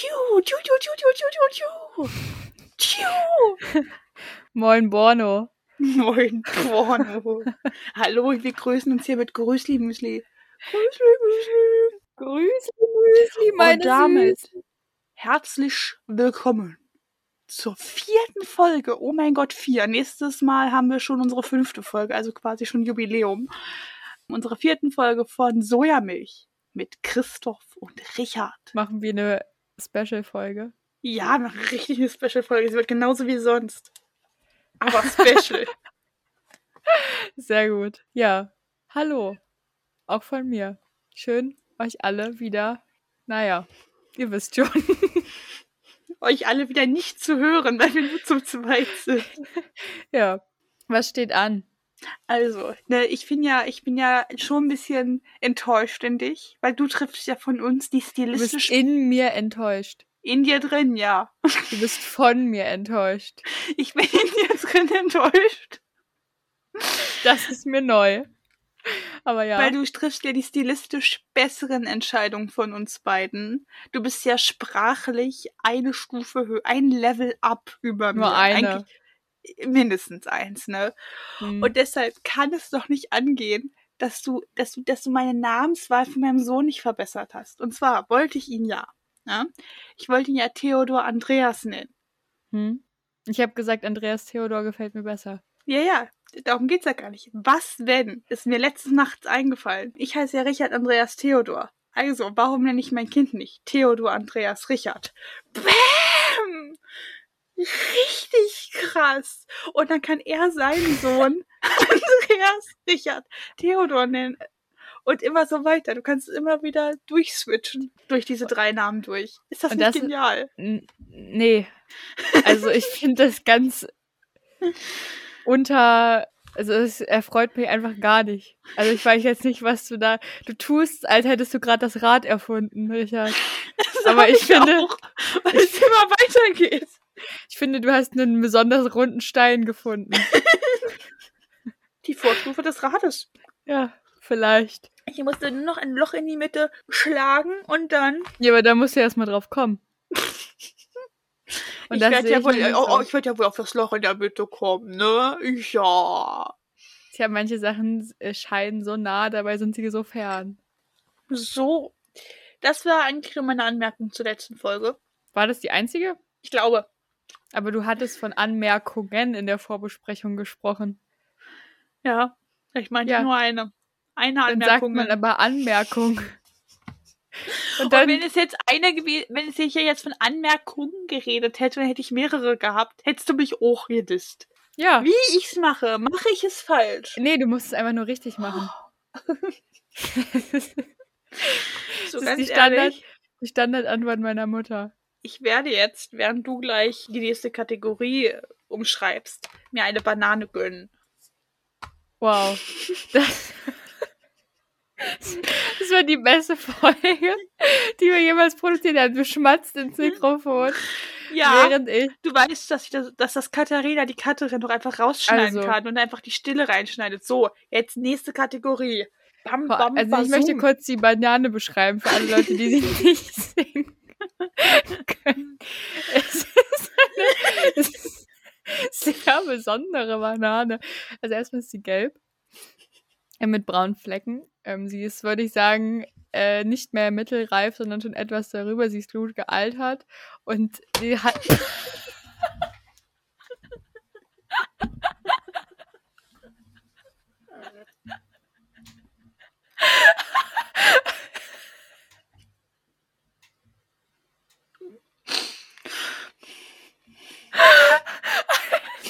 Tschu, tschu, tschu, tschu, tschu, tschu, tschu. Moin Borno. Moin, Porno. Hallo, wir grüßen uns hier mit Grüßli Müsli. Grüßli Müsli. Grüße, Müsli, meine Und damit Süßen. herzlich willkommen zur vierten Folge. Oh mein Gott, vier. Nächstes Mal haben wir schon unsere fünfte Folge, also quasi schon Jubiläum. Unsere vierten Folge von Sojamilch mit Christoph und Richard. Machen wir eine Special-Folge. Ja, eine richtige Special-Folge. Sie wird genauso wie sonst. Aber special. Sehr gut. Ja, hallo. Auch von mir. Schön, euch alle wieder, naja, ihr wisst schon. Euch alle wieder nicht zu hören, weil wir nur zu zweit sind. ja, was steht an? Also, ne, ich bin ja, ich bin ja schon ein bisschen enttäuscht in dich, weil du triffst ja von uns die Du bist stilistisch in mir enttäuscht. in dir drin, ja. Du bist von mir enttäuscht. Ich bin in dir drin enttäuscht, Das ist mir neu. Aber ja. weil du triffst ja die stilistisch besseren Entscheidungen von uns beiden. Du bist ja sprachlich eine Stufe höher, ein Level up über Nur mir. eine. Eigentlich mindestens eins, ne? Hm. Und deshalb kann es doch nicht angehen, dass du, dass du, dass du meine Namenswahl von meinem Sohn nicht verbessert hast. Und zwar wollte ich ihn ja. ja? Ich wollte ihn ja Theodor Andreas nennen. hm? Ich habe gesagt, Andreas Theodor gefällt mir besser. Ja, ja, darum geht's ja gar nicht. Was wenn? Ist mir letzte Nacht eingefallen. Ich heiße ja Richard Andreas Theodor. Also, warum nenne ich mein Kind nicht Theodor Andreas Richard? Bäm! Richtig krass. Und dann kann er seinen Sohn Andreas Richard Theodor nennen. Und immer so weiter. Du kannst immer wieder durchswitchen durch diese drei Namen durch. Ist das Und nicht das- genial? Nee. Also ich finde das ganz unter. Also es erfreut mich einfach gar nicht. Also ich weiß jetzt nicht, was du da. Du tust, als hättest du gerade das Rad erfunden, Richard. Das Aber hab ich finde- weil es immer weitergeht. Ich finde, du hast einen besonders runden Stein gefunden. Die Vorstufe des Rades. Ja, vielleicht. Ich musste nur noch ein Loch in die Mitte schlagen und dann. Ja, aber da musst du erst mal drauf kommen. Und ich werde ja, wohl, oh, oh, ich werd ja wohl auf das Loch in der Mitte kommen, ne? Ja. Tja, manche Sachen äh, scheinen so nah, dabei sind sie so fern. So. Das war eigentlich nur meine Anmerkung zur letzten Folge. War das die einzige? Ich glaube. Aber du hattest von Anmerkungen in der Vorbesprechung gesprochen. Ja. Ich meinte Ja. nur eine. Eine Dann sagt Anmerkung. man aber Anmerkung. Und Und dann, wenn es jetzt eine gewesen, wenn es hier jetzt von Anmerkungen geredet hätte, dann hätte ich mehrere gehabt. Hättest du mich auch gedisst. ja. Wie ich's mache, mache ich es falsch. Nee, du musst es einfach nur richtig machen. So ist ganz die Standard- Die Standardantwort meiner Mutter. Ich werde jetzt, während du gleich die nächste Kategorie umschreibst, mir eine Banane gönnen. Wow. Das, das war die beste Folge, die wir jemals produziert haben. Du schmatzt ins Mikrofon, Ja, während ich. du weißt, dass, ich das, dass das Katharina die Katharin doch einfach rausschneiden Also. kann und einfach die Stille reinschneidet. So, jetzt nächste Kategorie. Bam, bam, Also ich möchte basum. kurz die Banane beschreiben für alle Leute, die sie nicht sehen können. Es ist eine es ist eine sehr besondere Banane. Also erstmal ist sie gelb äh, mit braunen Flecken. Ähm, sie ist, würde ich sagen, äh, nicht mehr mittelreif, sondern schon etwas darüber. Sie ist gut gealtert und sie hat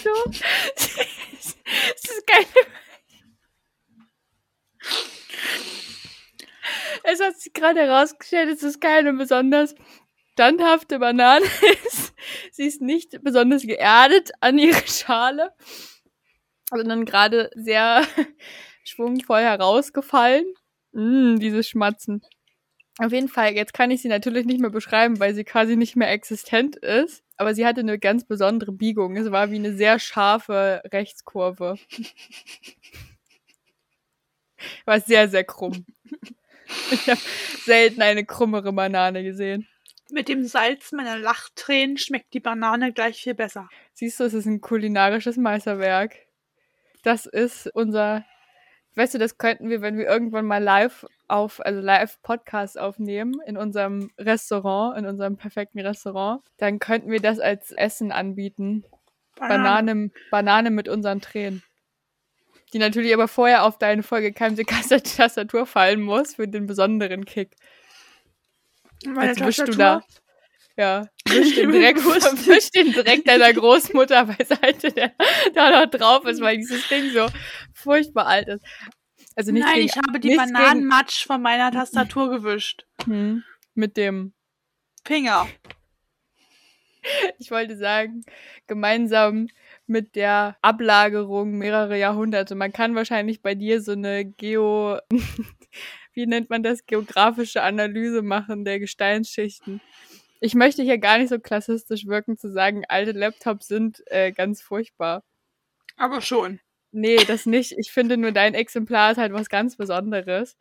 so. es ist keine. Es hat sich gerade herausgestellt, es ist keine besonders standhafte Banane. ist. Sie ist nicht besonders geerdet an ihre Schale, sondern gerade sehr schwungvoll herausgefallen. Mm, dieses Schmatzen. Auf jeden Fall, jetzt kann ich sie natürlich nicht mehr beschreiben, weil sie quasi nicht mehr existent ist. Aber sie hatte eine ganz besondere Biegung. Es war wie eine sehr scharfe Rechtskurve. War sehr, sehr krumm. Ich habe selten eine krummere Banane gesehen. Mit dem Salz meiner Lachtränen schmeckt die Banane gleich viel besser. Siehst du, es ist ein kulinarisches Meisterwerk. Das ist unser, weißt du, das könnten wir, wenn wir irgendwann mal live auf, also live Podcast aufnehmen in unserem Restaurant, in unserem perfekten Restaurant, dann könnten wir das als Essen anbieten. Banane, Banane mit unseren Tränen. Die natürlich aber vorher auf deine vollgekeimte Tastatur fallen muss für den besonderen Kick. Meine Jetzt wischst du Tastatur? da. Ja, wisch den Dreck, wisch den Dreck deiner Großmutter beiseite, der da noch drauf ist, weil dieses Ding so furchtbar alt ist. Also nicht Nein, gegen, ich habe die Bananenmatsch von meiner Tastatur gewischt. Hm, mit dem, Finger. ich wollte sagen, gemeinsam mit der Ablagerung mehrere Jahrhunderte. Man kann wahrscheinlich bei dir so eine Geo, wie nennt man das, geografische Analyse machen der Gesteinsschichten. Ich möchte hier gar nicht so klassistisch wirken, zu sagen, alte Laptops sind äh, ganz furchtbar. Aber schon. Nee, das nicht. Ich finde nur dein Exemplar ist halt was ganz Besonderes.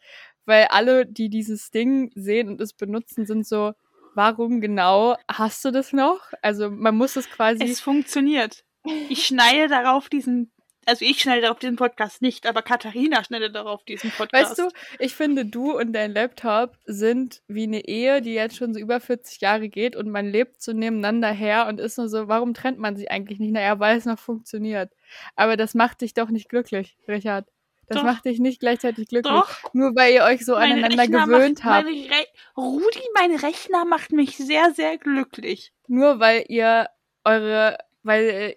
Weil alle, die dieses Ding sehen und es benutzen, sind so, warum genau hast du das noch? Also man muss es quasi. Es funktioniert. Ich schneide darauf diesen, also ich schneide darauf diesen Podcast nicht, aber Katharina schneidet darauf diesen Podcast. Weißt du, ich finde, du und dein Laptop sind wie eine Ehe, die jetzt schon so über 40 Jahre geht und man lebt so nebeneinander her und ist nur so, warum trennt man sich eigentlich nicht? Naja, weil es noch funktioniert. Aber das macht dich doch nicht glücklich, Richard. Das Doch. macht dich nicht gleichzeitig glücklich. Doch. Nur weil ihr euch so Mein aneinander Rechner gewöhnt macht, habt. Meine Rudi, mein Rechner macht mich sehr, sehr glücklich. Nur weil ihr eure, weil,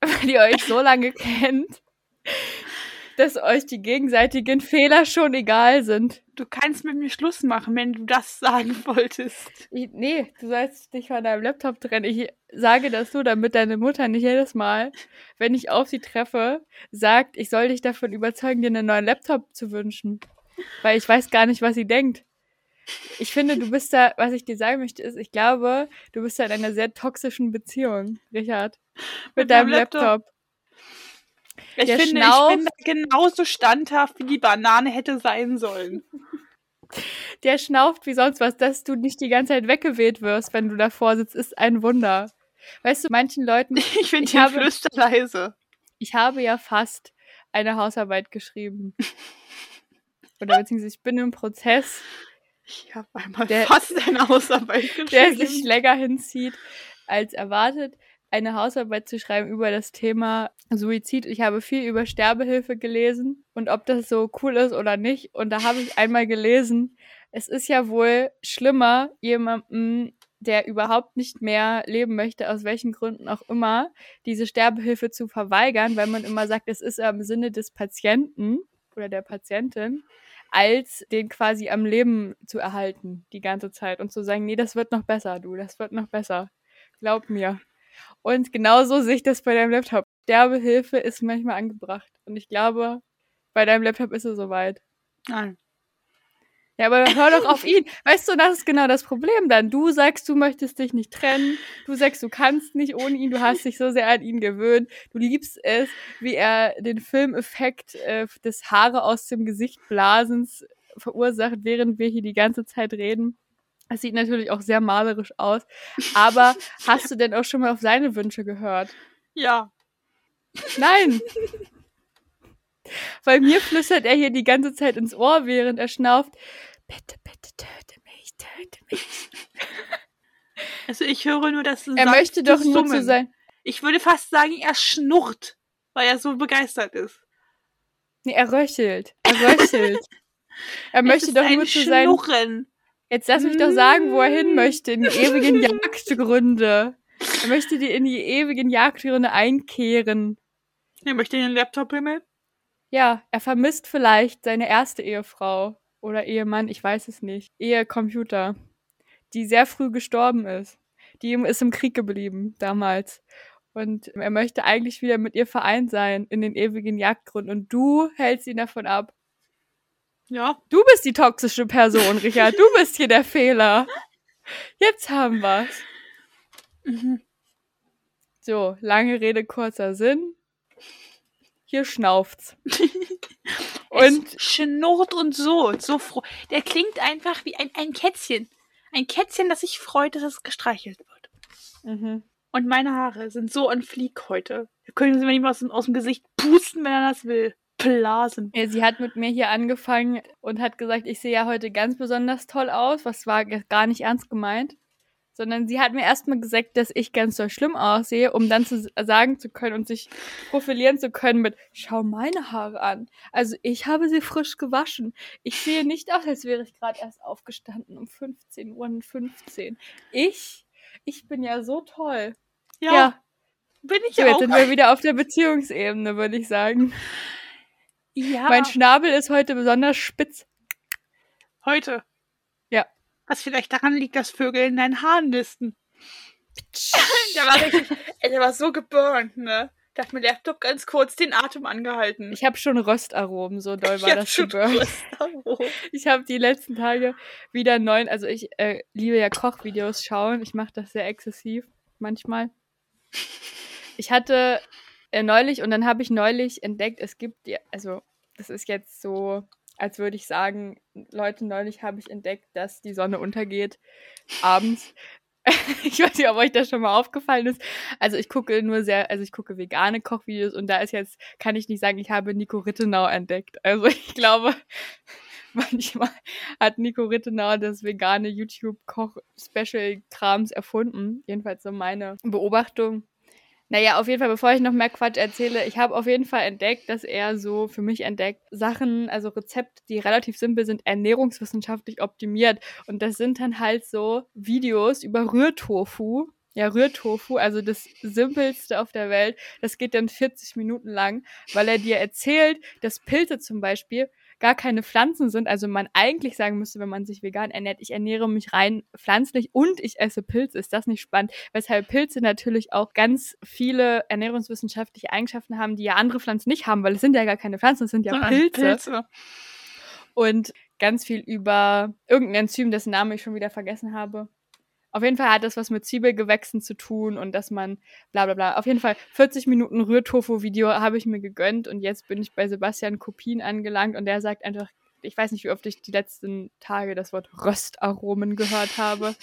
weil ihr euch so lange kennt, dass euch die gegenseitigen Fehler schon egal sind. Du kannst mit mir Schluss machen, wenn du das sagen wolltest. Ich, nee, du sollst dich von deinem Laptop trennen. Ich sage das nur, damit deine Mutter nicht jedes Mal, wenn ich auf sie treffe, sagt, ich soll dich davon überzeugen, dir einen neuen Laptop zu wünschen. Weil ich weiß gar nicht, was sie denkt. Ich finde, du bist da, was ich dir sagen möchte, ist, ich glaube, du bist da in einer sehr toxischen Beziehung, Richard. Mit, Mit deinem Laptop? Laptop. Ich Der finde, schnauft. ich bin genauso standhaft, wie die Banane hätte sein sollen. Der schnauft wie sonst was, dass du nicht die ganze Zeit weggeweht wirst, wenn du davor sitzt, ist ein Wunder. Weißt du, manchen Leuten, Ich finde Ich den habe- Flüster leise. ich habe ja fast eine Hausarbeit geschrieben. Oder beziehungsweise ich bin im Prozess, Ich habe einmal Der- fast eine Hausarbeit geschrieben. der sich länger hinzieht als erwartet, eine Hausarbeit zu schreiben über das Thema Suizid. Ich habe viel über Sterbehilfe gelesen und ob das so cool ist oder nicht. Und da habe ich einmal gelesen, es ist ja wohl schlimmer, jemandem, der überhaupt nicht mehr leben möchte, aus welchen Gründen auch immer, diese Sterbehilfe zu verweigern, weil man immer sagt, es ist im Sinne des Patienten oder der Patientin, als den quasi am Leben zu erhalten die ganze Zeit und zu sagen, nee, das wird noch besser, du, das wird noch besser. Glaub mir. Und genauso sehe ich das bei deinem Laptop. Sterbehilfe ist manchmal angebracht. Und ich glaube, bei deinem Laptop ist es soweit. Nein. Ja, aber hör doch auf ihn. Weißt du, das ist genau das Problem dann. Du sagst, du möchtest dich nicht trennen. Du sagst, du kannst nicht ohne ihn. Du hast dich so sehr an ihn gewöhnt. Du liebst es, wie er den Filmeffekt äh, des Haare aus dem Gesicht blasens verursacht, während wir hier die ganze Zeit reden. Es sieht natürlich auch sehr malerisch aus. Aber hast du denn auch schon mal auf seine Wünsche gehört? Ja. Nein. Weil mir flüstert er hier die ganze Zeit ins Ohr, während er schnauft. Bitte, bitte töte mich, töte mich. Also ich höre nur, dass Er möchte doch nur zu sein. Ich würde fast sagen, er schnurrt, weil er so begeistert ist. Nee, er röchelt. Er röchelt. Er möchte doch nur zu sein. Schnurren. Jetzt lass mich doch sagen, wo er hin möchte. In die ewigen Jagdgründe. Er möchte die in die ewigen Jagdgründe einkehren. Er möchte den Laptop himmeln. Ja, er vermisst vielleicht seine erste Ehefrau oder Ehemann, ich weiß es nicht. Ehecomputer, die sehr früh gestorben ist. Die ist im Krieg geblieben damals. Und er möchte eigentlich wieder mit ihr vereint sein in den ewigen Jagdgründen. Und du hältst ihn davon ab. Ja. Du bist die toxische Person, Richard. Du bist hier der Fehler. Jetzt haben wir's. Mhm. So, lange Rede, kurzer Sinn. Hier schnauft's. Und es schnurrt und so, so froh. Der klingt einfach wie ein, ein Kätzchen. Ein Kätzchen, das sich freut, dass es gestreichelt wird. Mhm. Und meine Haare sind so an Flieg heute. Da können sie mir nicht mal aus dem, aus dem Gesicht pusten, wenn er das will. Blasen. Ja, sie hat mit mir hier angefangen und hat gesagt, ich sehe ja heute ganz besonders toll aus, was war gar nicht ernst gemeint. Sondern sie hat mir erstmal gesagt, dass ich ganz so schlimm aussehe, um dann zu sagen zu können und sich profilieren zu können mit, schau meine Haare an. Also ich habe sie frisch gewaschen. Ich sehe nicht aus, als wäre ich gerade erst aufgestanden um 15 Uhr und 15. Ich, ich bin ja so toll. Ja, ja bin ich so, jetzt auch. sind wir wieder auf der Beziehungsebene, würde ich sagen. Ja, Mein Schnabel ist heute besonders spitz. heute. Was vielleicht daran liegt, dass Vögel in deinen Haaren nisten. Der war richtig, ey, der war so geburnt, ne? Da hat mein Laptop ganz kurz den Atem angehalten. Ich habe schon Röstaromen, so doll war hab das geburnt. Ich habe die letzten Tage wieder neun, also ich äh, liebe ja Kochvideos schauen. Ich mache das sehr exzessiv manchmal. Ich hatte äh, neulich und dann habe ich neulich entdeckt, es gibt ja, also das ist jetzt so, als würde ich sagen, Leute, neulich habe ich entdeckt, dass die Sonne untergeht abends. ich weiß nicht, ob euch das schon mal aufgefallen ist. Also ich gucke nur sehr, also ich gucke vegane Kochvideos und da ist jetzt, kann ich nicht sagen, ich habe Nico Rittenau entdeckt. Also ich glaube, manchmal hat Nico Rittenau das vegane YouTube-Koch-Special-Krams erfunden. Jedenfalls so meine Beobachtung. Naja, auf jeden Fall, bevor ich noch mehr Quatsch erzähle, ich habe auf jeden Fall entdeckt, dass er so für mich entdeckt Sachen, also Rezepte, die relativ simpel sind, ernährungswissenschaftlich optimiert. Und das sind dann halt so Videos über Rührtofu. Ja, Rührtofu, also das simpelste auf der Welt. Das geht dann 40 Minuten lang, weil er dir erzählt, dass Pilze zum Beispiel gar keine Pflanzen sind. Also man eigentlich sagen müsste, wenn man sich vegan ernährt, ich ernähre mich rein pflanzlich und ich esse Pilze. Ist das nicht spannend? Weshalb Pilze natürlich auch ganz viele ernährungswissenschaftliche Eigenschaften haben, die ja andere Pflanzen nicht haben, weil es sind ja gar keine Pflanzen, es sind ja Pilze. Pilze. Und ganz viel über irgendein Enzym, dessen Namen ich schon wieder vergessen habe. Auf jeden Fall hat das was mit Zwiebelgewächsen zu tun und dass man bla bla bla. Auf jeden Fall 40 Minuten Rührtofu-Video habe ich mir gegönnt und jetzt bin ich bei Sebastian Kopien angelangt und der sagt einfach, ich weiß nicht, wie oft ich die letzten Tage das Wort Röstaromen gehört habe,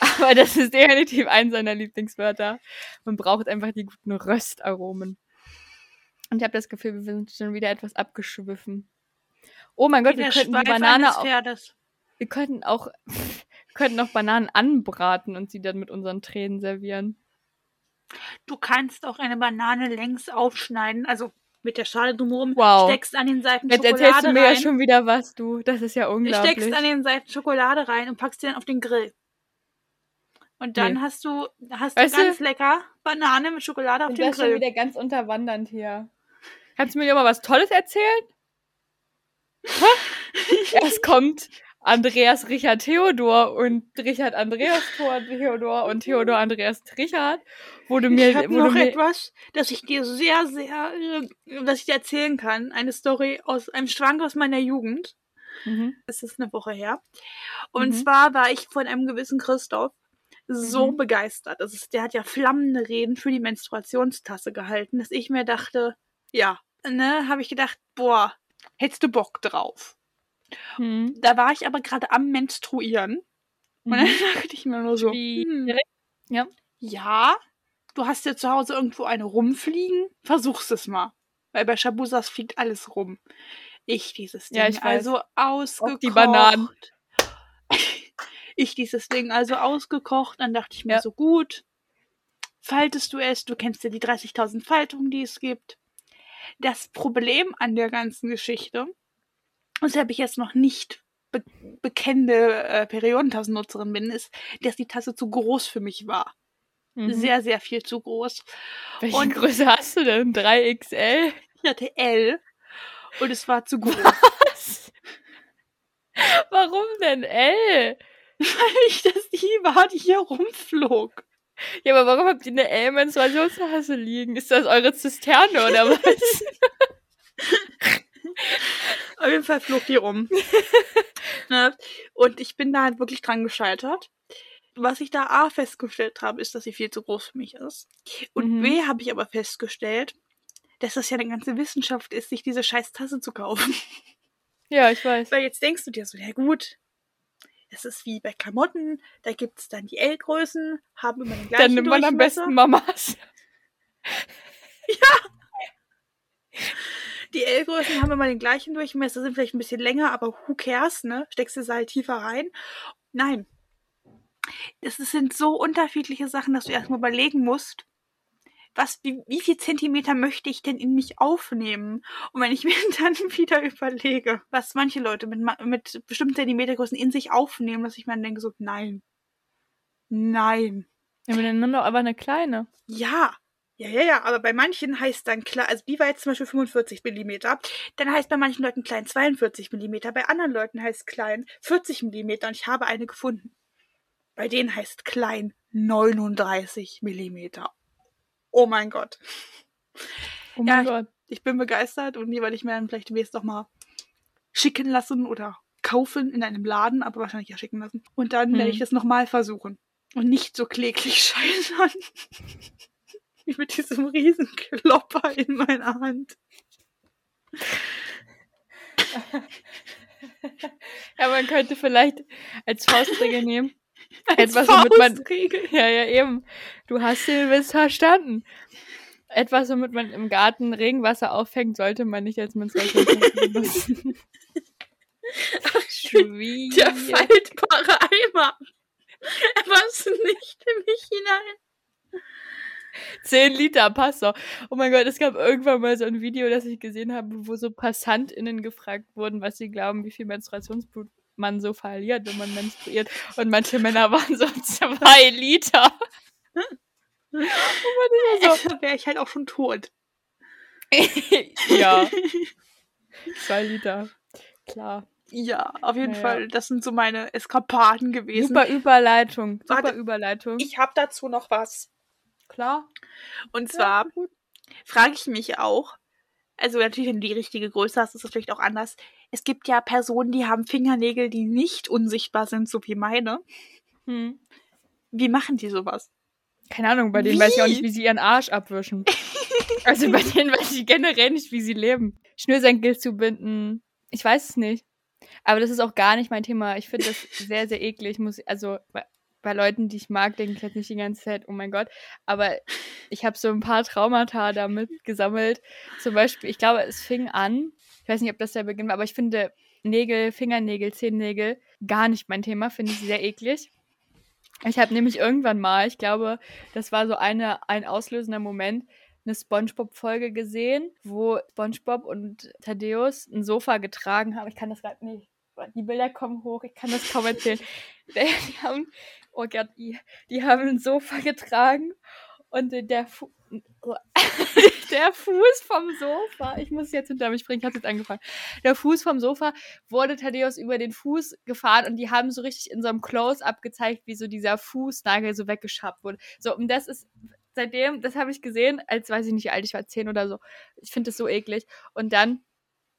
aber das ist definitiv ein seiner Lieblingswörter. Man braucht einfach die guten Röstaromen. Und ich habe das Gefühl, wir sind schon wieder etwas abgeschwiffen. Oh mein Gott, wir der könnten die Banane auch wir könnten auch, wir könnten auch Bananen anbraten und sie dann mit unseren Tränen servieren. Du kannst auch eine Banane längs aufschneiden, also mit der Schale drumherum, Wow. steckst an den Seiten Jetzt Schokolade erzählst du mir rein, ja schon wieder was, du. Das ist ja unglaublich. steckst an den Seiten Schokolade rein und packst sie dann auf den Grill. Und dann Nee. hast du, hast Weißt du du- ganz lecker Banane mit Schokolade auf und dem das schon Grill. wieder ganz unterwandernd hier. Kannst du mir mal was Tolles erzählen? Erst kommt Andreas Richard Theodor und Richard Andreas Theodor und Theodor Andreas Richard, wo du mir, ich habe noch mir etwas, das ich dir sehr, sehr, äh, das ich dir erzählen kann. Eine Story aus einem Schwank aus meiner Jugend. mhm. Es ist eine Woche her. Und Mhm. zwar war ich von einem gewissen Christoph so Mhm. begeistert. Das ist, der hat ja flammende Reden für die Menstruationstasse gehalten, dass ich mir dachte, ja, ne, habe ich gedacht, boah, hättest du Bock drauf. Mhm. Da war ich aber gerade am Menstruieren. Und dann Mhm. dachte ich mir nur so, hm, Ja. ja, du hast ja zu Hause irgendwo eine rumfliegen, versuch's es mal. Weil bei Shabusas fliegt alles rum. Ich dieses Ding Ja, ich also ausgekocht. die Bananen. Ich dieses Ding also ausgekocht, dann dachte ich mir Ja. so gut. Faltest du es, du kennst ja die 30.000 Faltungen, die es gibt. Das Problem an der ganzen Geschichte, weshalb ich jetzt noch nicht be bekennende äh, Periodentassennutzerin bin, ist, dass die Tasse zu groß für mich war. Mhm. Sehr, sehr viel zu groß. Welche und- Größe hast du denn? 3XL? Ich hatte L und es war zu groß. Was? Warum denn L? weil ich das die war, die hier rumflog. Ja, aber warum habt ihr eine L-Menstruationstasse liegen? Ist das eure Zisterne oder was? Auf jeden Fall flog die rum. ne? Und ich bin da halt wirklich dran gescheitert. Was ich da A festgestellt habe, ist, dass sie viel zu groß für mich ist. Und Mhm. B habe ich aber festgestellt, dass das ja eine ganze Wissenschaft ist, sich diese scheiß Tasse zu kaufen. ja, ich weiß. Weil jetzt denkst du dir so, ja gut, es ist wie bei Klamotten, da gibt's dann die L-Größen, haben immer den gleichen Dann nimmt man am besten Mamas. Die L-Größen haben immer den gleichen Durchmesser, sind vielleicht ein bisschen länger, aber who cares, ne? Steckst du sie halt tiefer rein? Nein. Es sind so unterschiedliche Sachen, dass du erstmal überlegen musst, was, wie, wie viel Zentimeter möchte ich denn in mich aufnehmen? Und wenn ich mir dann wieder überlege, was manche Leute mit, mit bestimmten Zentimetergrößen in sich aufnehmen, dass ich mir dann denke so, nein. Nein. Ja, aber dann nimm doch einfach eine kleine. Ja. Ja, ja, ja, aber bei manchen heißt dann klar, also die war jetzt zum Beispiel 45 Millimeter, dann heißt bei manchen Leuten klein 42 Millimeter, bei anderen Leuten heißt klein 40 Millimeter und ich habe eine gefunden. Bei denen heißt klein 39 Millimeter. Oh mein Gott. Oh Ja, mein Gott. Ich bin begeistert und die werde ich mir dann vielleicht demnächst doch mal schicken lassen oder kaufen in einem Laden, aber wahrscheinlich ja schicken lassen. Und dann Hm. werde ich das nochmal versuchen. Und nicht so kläglich scheitern. Mit diesem riesen Klopper in meiner Hand. Ja, man könnte vielleicht als Faustregel nehmen. Etwas, womit man. Faustregel. Ja, ja, eben. Du hast den Witz verstanden. Etwas, womit man im Garten Regenwasser auffängt, sollte man nicht als Menstruation benutzen. Schwierig. Der faltbare Eimer. Was nicht in mich hinein. 10 Liter, passt doch. Oh mein Gott, es gab irgendwann mal so ein Video, das ich gesehen habe, wo so PassantInnen gefragt wurden, was sie glauben, wie viel Menstruationsblut man so verliert, wenn man menstruiert. Und manche Männer waren so zwei Liter. Und man ist so, Da wäre ich halt auch schon tot. ja, zwei Liter. Klar. Ja, auf jeden Ja, ja. Fall. Das sind so meine Eskapaden gewesen. Super Überleitung. Super Warte, Überleitung. Ich habe dazu noch was. Klar. Und zwar Ja, frage ich mich auch, also natürlich, wenn du die richtige Größe hast, ist das vielleicht auch anders. Es gibt ja Personen, die haben Fingernägel, die nicht unsichtbar sind, so wie meine. Hm. Wie machen die sowas? Keine Ahnung, bei denen weiß ich auch nicht, Wie? wie sie ihren Arsch abwischen. also bei denen weiß ich generell nicht, wie sie leben. Schnürsenkel zubinden. Ich weiß es nicht. Aber das ist auch gar nicht mein Thema. Ich finde das sehr, sehr eklig. Muss, also bei, Leuten, die ich mag, denke ich jetzt nicht die ganze Zeit, oh mein Gott. Aber ich habe so ein paar Traumata damit gesammelt. Zum Beispiel, ich glaube, es fing an, ich weiß nicht, ob das der Beginn war, aber ich finde Nägel, Fingernägel, Zehennägel gar nicht mein Thema. Finde ich sehr eklig. Ich habe nämlich irgendwann mal, ich glaube, das war so eine, ein auslösender Moment, eine SpongeBob-Folge gesehen, wo SpongeBob und Thaddeus ein Sofa getragen haben. Ich kann das gerade nicht. Die Bilder kommen hoch, ich kann das kaum erzählen. Die haben, oh Gott, die, die haben ein Sofa getragen und der, Fu der Fuß vom Sofa, ich muss jetzt hinter mich bringen, ich hatte jetzt angefangen. Der Fuß vom Sofa wurde Thaddeus über den Fuß gefahren und die haben so richtig in so einem Close-up gezeigt, wie so dieser Fußnagel so weggeschabt wurde. So, und das ist seitdem, das habe ich gesehen, als weiß ich nicht, alt ich war, zehn oder so. Ich finde das so eklig. Und dann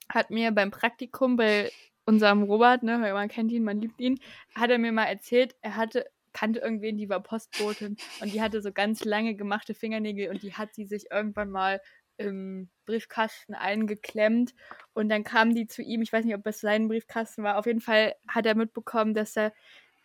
hat mir beim Praktikum bei unserem Robert, ne, man kennt ihn, man liebt ihn, hat er mir mal erzählt, er hatte kannte irgendwen, die war Postbotin und die hatte so ganz lange gemachte Fingernägel und die hat sie sich irgendwann mal im Briefkasten eingeklemmt und dann kam die zu ihm, ich weiß nicht, ob es sein Briefkasten war, auf jeden Fall hat er mitbekommen, dass er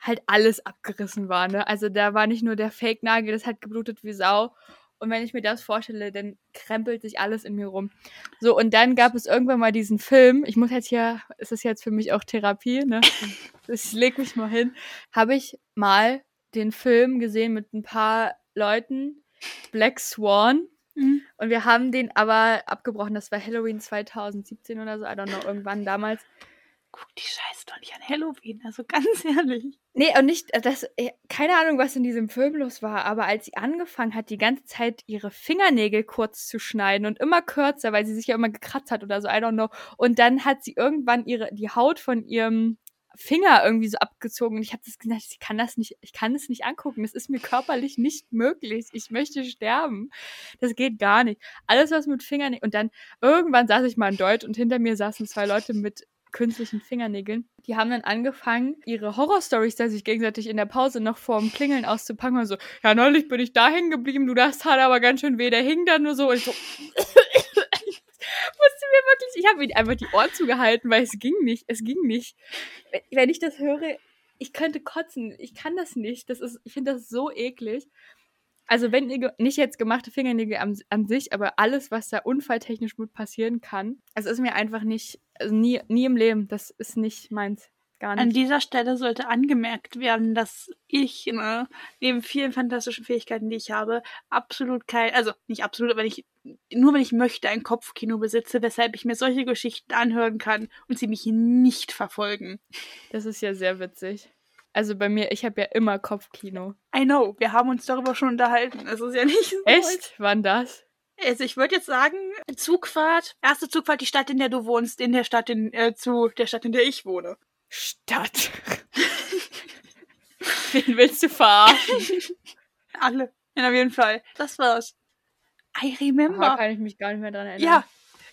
halt alles abgerissen war, ne? Also da war nicht nur der Fake-Nagel, das hat geblutet wie Sau. Und wenn ich mir das vorstelle, dann krempelt sich alles in mir rum. So, und dann gab es irgendwann mal diesen Film. Ich muss jetzt hier, es ist jetzt für mich auch Therapie, ne? Ich leg mich mal hin. Habe ich mal den Film gesehen mit ein paar Leuten, Black Swan. Mhm. Und wir haben den aber abgebrochen. Das war Halloween 2017 oder so, I don't know, irgendwann damals. Guck die Scheiße doch nicht an Halloween, also ganz ehrlich. Nee, und nicht, äh, das, äh, keine Ahnung, was in diesem Film los war, aber als sie angefangen hat, die ganze Zeit ihre Fingernägel kurz zu schneiden und immer kürzer, weil sie sich ja immer gekratzt hat oder so, I don't know. Und dann hat sie irgendwann ihre, die Haut von ihrem Finger irgendwie so abgezogen und ich habe das gesagt, ich kann das nicht, ich kann es nicht angucken. Das ist mir körperlich nicht möglich. Ich möchte sterben. Das geht gar nicht. Alles, was mit Fingernägeln. Und dann irgendwann saß ich mal in Deutsch und hinter mir saßen zwei Leute mit künstlichen Fingernägeln. Die haben dann angefangen, ihre Horrorstories da sich gegenseitig in der Pause noch vorm Klingeln auszupacken und so, ja, neulich bin ich da hängen geblieben, du das tat aber ganz schön weh, der hing da nur so und ich so, musste mir wirklich, ich habe mir einfach die Ohren zugehalten, weil es ging nicht, es ging nicht. Wenn- ich das höre, ich könnte kotzen. Ich kann das nicht. Das ist, ich finde das so eklig. Also wenn ihr nicht jetzt gemachte Fingernägel an, an, sich, aber alles, was da unfalltechnisch gut passieren kann, es ist mir einfach nicht, also nie, nie im Leben. Das ist nicht meins. Gar nicht. An dieser Stelle sollte angemerkt werden, dass ich, ne, neben vielen fantastischen Fähigkeiten, die ich habe, absolut kein, also nicht absolut, aber ich, nur wenn ich möchte, ein Kopfkino besitze, weshalb ich mir solche Geschichten anhören kann und sie mich nicht verfolgen. Das ist ja sehr witzig. Also bei mir, ich habe ja immer Kopfkino. I know, wir haben uns darüber schon unterhalten. Es ist ja nicht so. Echt? Wann das? Also ich würde jetzt sagen, Zugfahrt, erste Zugfahrt, die Stadt, in der du wohnst, in der Stadt, in, äh, zu der Stadt, in der ich wohne. Stadt. Wen willst du verarschen? Alle. Ja, auf jeden Fall. Das war's. I remember. Da kann ich mich gar nicht mehr dran erinnern. Ja.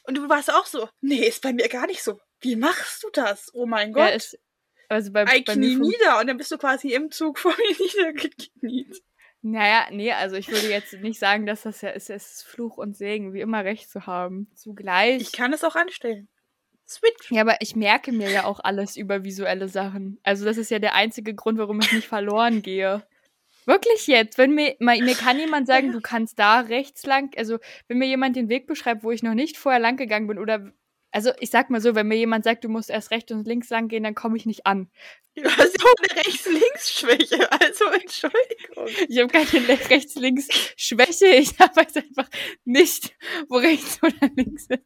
Und du warst auch so. Nee, ist bei mir gar nicht so. Wie machst du das? Oh mein Gott. Ja, ist, also bei, I bei knie nieder und dann bist du quasi im Zug vor mir niedergekniet. Naja, nee, also ich würde jetzt nicht sagen, dass das ja ist, es ist Fluch und Segen, wie immer recht zu haben. Zugleich. Ich kann es auch anstellen. Switch. Ja, aber ich merke mir ja auch alles über visuelle Sachen. Also das ist ja der einzige Grund, warum ich nicht verloren gehe. Wirklich jetzt, wenn mir, mir kann jemand sagen, du kannst da rechts lang, also wenn mir jemand den Weg beschreibt, wo ich noch nicht vorher lang gegangen bin oder also ich sag mal so, wenn mir jemand sagt, du musst erst rechts und links lang gehen, dann komme ich nicht an. Du hast ja auch eine Rechts-Links-Schwäche, also Entschuldigung. Ich habe keine Rechts-Links-Schwäche, ich weiß einfach nicht, wo rechts oder links ist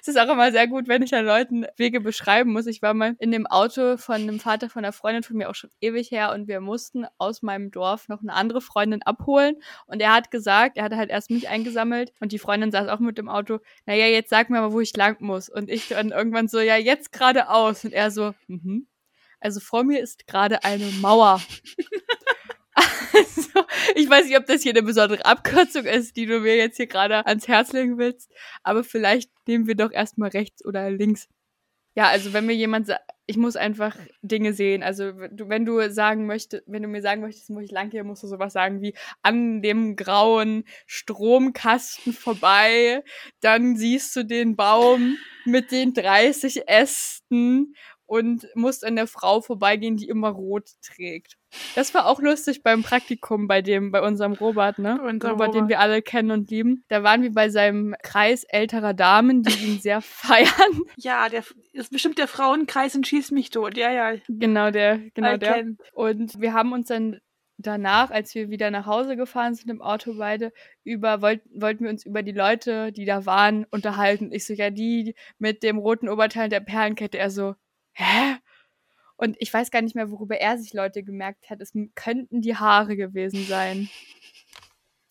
es ist auch immer sehr gut, wenn ich an Leuten Wege beschreiben muss. Ich war mal in dem Auto von einem Vater von einer Freundin von mir auch schon ewig her und wir mussten aus meinem Dorf noch eine andere Freundin abholen und er hat gesagt, er hatte halt erst mich eingesammelt und die Freundin saß auch mit dem Auto, naja, jetzt sag mir mal, wo ich lang muss und ich dann irgendwann so, ja, jetzt geradeaus und er so, mhm. Also vor mir ist gerade eine Mauer. Also, ich weiß nicht, ob das hier eine besondere Abkürzung ist, die du mir jetzt hier gerade ans Herz legen willst, aber vielleicht nehmen wir doch erstmal rechts oder links. Ja, also wenn mir jemand sagt, ich muss einfach Dinge sehen. Also wenn du sagen möchtest, wenn du mir sagen möchtest, wo ich lang gehe, musst du sowas sagen wie an dem grauen Stromkasten vorbei, dann siehst du den Baum mit den 30 Ästen und musst an der Frau vorbeigehen, die immer rot trägt. Das war auch lustig beim Praktikum bei dem, bei unserem Robert, ne? Unser Robert, Robert, den wir alle kennen und lieben. Da waren wir bei seinem Kreis älterer Damen, die ihn sehr feiern. Ja, der ist bestimmt der Frauenkreis und schießt mich tot. Ja, ja. Genau der, genau I der. Can. Und wir haben uns dann danach, als wir wieder nach Hause gefahren sind im Auto beide, über wollt, wollten wir uns über die Leute, die da waren, unterhalten. Ich so, ja, die mit dem roten Oberteil der Perlenkette. Er so, hä? Und ich weiß gar nicht mehr, worüber er sich Leute gemerkt hat. Es könnten die Haare gewesen sein.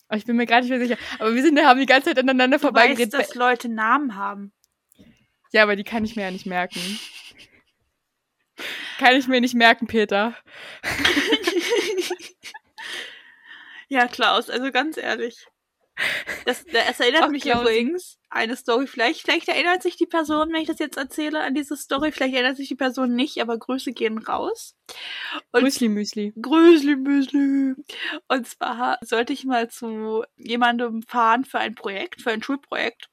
Aber ich bin mir gar nicht mehr sicher. Aber wir sind, haben die ganze Zeit aneinander du vorbeigeredet. Weißt, dass Leute Namen haben. Ja, aber die kann ich mir ja nicht merken. kann ich mir nicht merken, Peter. ja, Klaus, also ganz ehrlich. Das, das erinnert Ach, mich übrigens eine Story. Vielleicht, vielleicht erinnert sich die Person, wenn ich das jetzt erzähle, an diese Story. Vielleicht erinnert sich die Person nicht, aber Grüße gehen raus. Und Grüßli Müsli. Grüßli Müsli. Und zwar sollte ich mal zu jemandem fahren für ein Projekt, für ein Schulprojekt.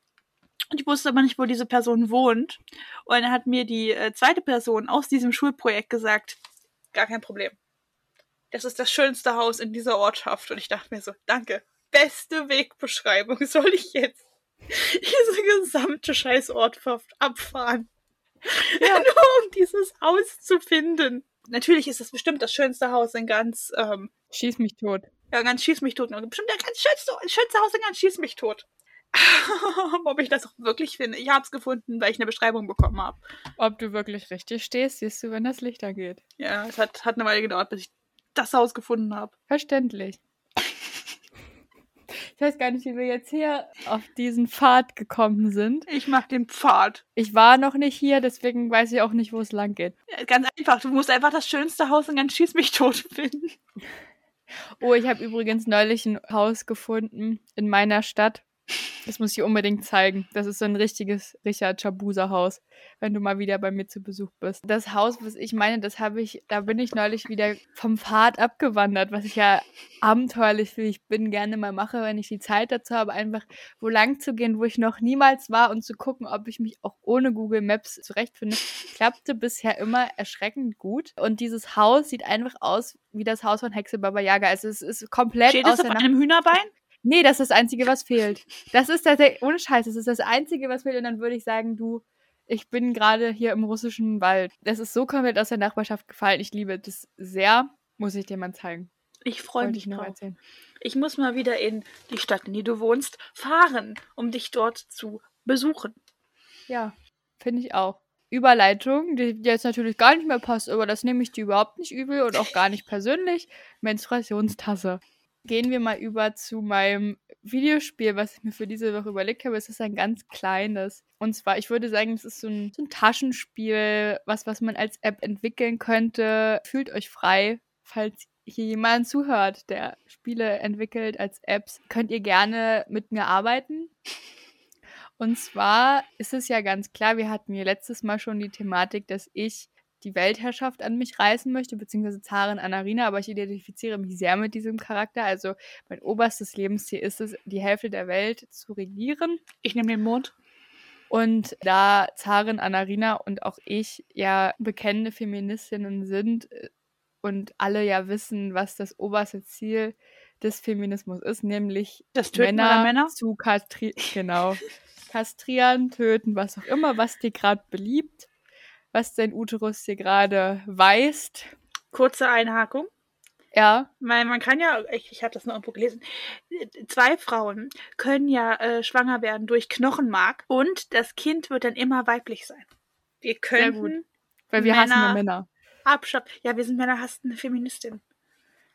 Und ich wusste aber nicht, wo diese Person wohnt. Und dann hat mir die äh, zweite Person aus diesem Schulprojekt gesagt, gar kein Problem. Das ist das schönste Haus in dieser Ortschaft. Und ich dachte mir so, danke, beste Wegbeschreibung. Soll ich jetzt diese gesamte Scheißort abfahren? Ja. Nur um dieses Haus zu finden. Natürlich ist es bestimmt das schönste Haus in ganz. Ähm, schieß mich tot. Ja, ganz schieß mich tot. Bestimmt das ganz schönste, schönste Haus in ganz schieß mich tot. Ob ich das auch wirklich finde. Ich habe es gefunden, weil ich eine Beschreibung bekommen habe. Ob du wirklich richtig stehst, siehst du, wenn das Licht angeht. Ja, es hat, hat eine Weile gedauert, bis ich das Haus gefunden habe. Verständlich. Ich weiß gar nicht, wie wir jetzt hier auf diesen Pfad gekommen sind. Ich mag den Pfad. Ich war noch nicht hier, deswegen weiß ich auch nicht, wo es lang geht. Ja, ganz einfach, du musst einfach das schönste Haus in ganz Schieß mich tot finden. Oh, ich habe übrigens neulich ein Haus gefunden in meiner Stadt. Das muss ich unbedingt zeigen. Das ist so ein richtiges Richard Chabusa Haus, wenn du mal wieder bei mir zu Besuch bist. Das Haus, was ich meine, das habe ich, da bin ich neulich wieder vom Pfad abgewandert, was ich ja abenteuerlich wie ich bin gerne mal mache, wenn ich die Zeit dazu habe, einfach wo lang zu gehen, wo ich noch niemals war und zu gucken, ob ich mich auch ohne Google Maps zurechtfinde. Klappte bisher immer erschreckend gut. Und dieses Haus sieht einfach aus wie das Haus von Hexe Baba Yaga. Also es ist komplett Steht aus es auf einem Hühnerbein? Nee, das ist das Einzige, was fehlt. Das ist tatsächlich, ohne Scheiß, das ist das Einzige, was fehlt. Und dann würde ich sagen, du, ich bin gerade hier im russischen Wald. Das ist so komplett aus der Nachbarschaft gefallen. Ich liebe das sehr. Muss ich dir mal zeigen. Ich freue mich ich noch erzählen. Ich muss mal wieder in die Stadt, in die du wohnst, fahren, um dich dort zu besuchen. Ja, finde ich auch. Überleitung, die die jetzt natürlich gar nicht mehr passt, aber das nehme ich dir überhaupt nicht übel und auch gar nicht persönlich. Menstruationstasse. Gehen wir mal über zu meinem Videospiel, was ich mir für diese Woche überlegt habe. Es ist ein ganz kleines. Und zwar, ich würde sagen, es ist so ein, so ein Taschenspiel, was, was man als App entwickeln könnte. Fühlt euch frei, falls hier jemand zuhört, der Spiele entwickelt als Apps, könnt ihr gerne mit mir arbeiten. Und zwar ist es ja ganz klar, wir hatten ja letztes Mal schon die Thematik, dass ich die Weltherrschaft an mich reißen möchte, beziehungsweise Zarin Anarina, aber ich identifiziere mich sehr mit diesem Charakter. Also mein oberstes Lebensziel ist es, die Hälfte der Welt zu regieren. Ich nehme den Mond. Und da Zarin Anarina und auch ich ja bekennende Feministinnen sind äh, und alle ja wissen, was das oberste Ziel des Feminismus ist, nämlich Männer, Männer? zu kastrieren. Genau. Kastrieren, töten, was auch immer, was dir gerade beliebt, was dein Uterus dir gerade weist. Kurze Einhakung. Ja, Weil man kann ja, ich, ich habe das noch irgendwo gelesen, zwei Frauen können ja äh, schwanger werden durch Knochenmark und das Kind wird dann immer weiblich sein. Wir Sehr könnten weil wir hassen ja Männer- Männer. abschaffen. Ja, wir sind Männer, hast eine Feministin.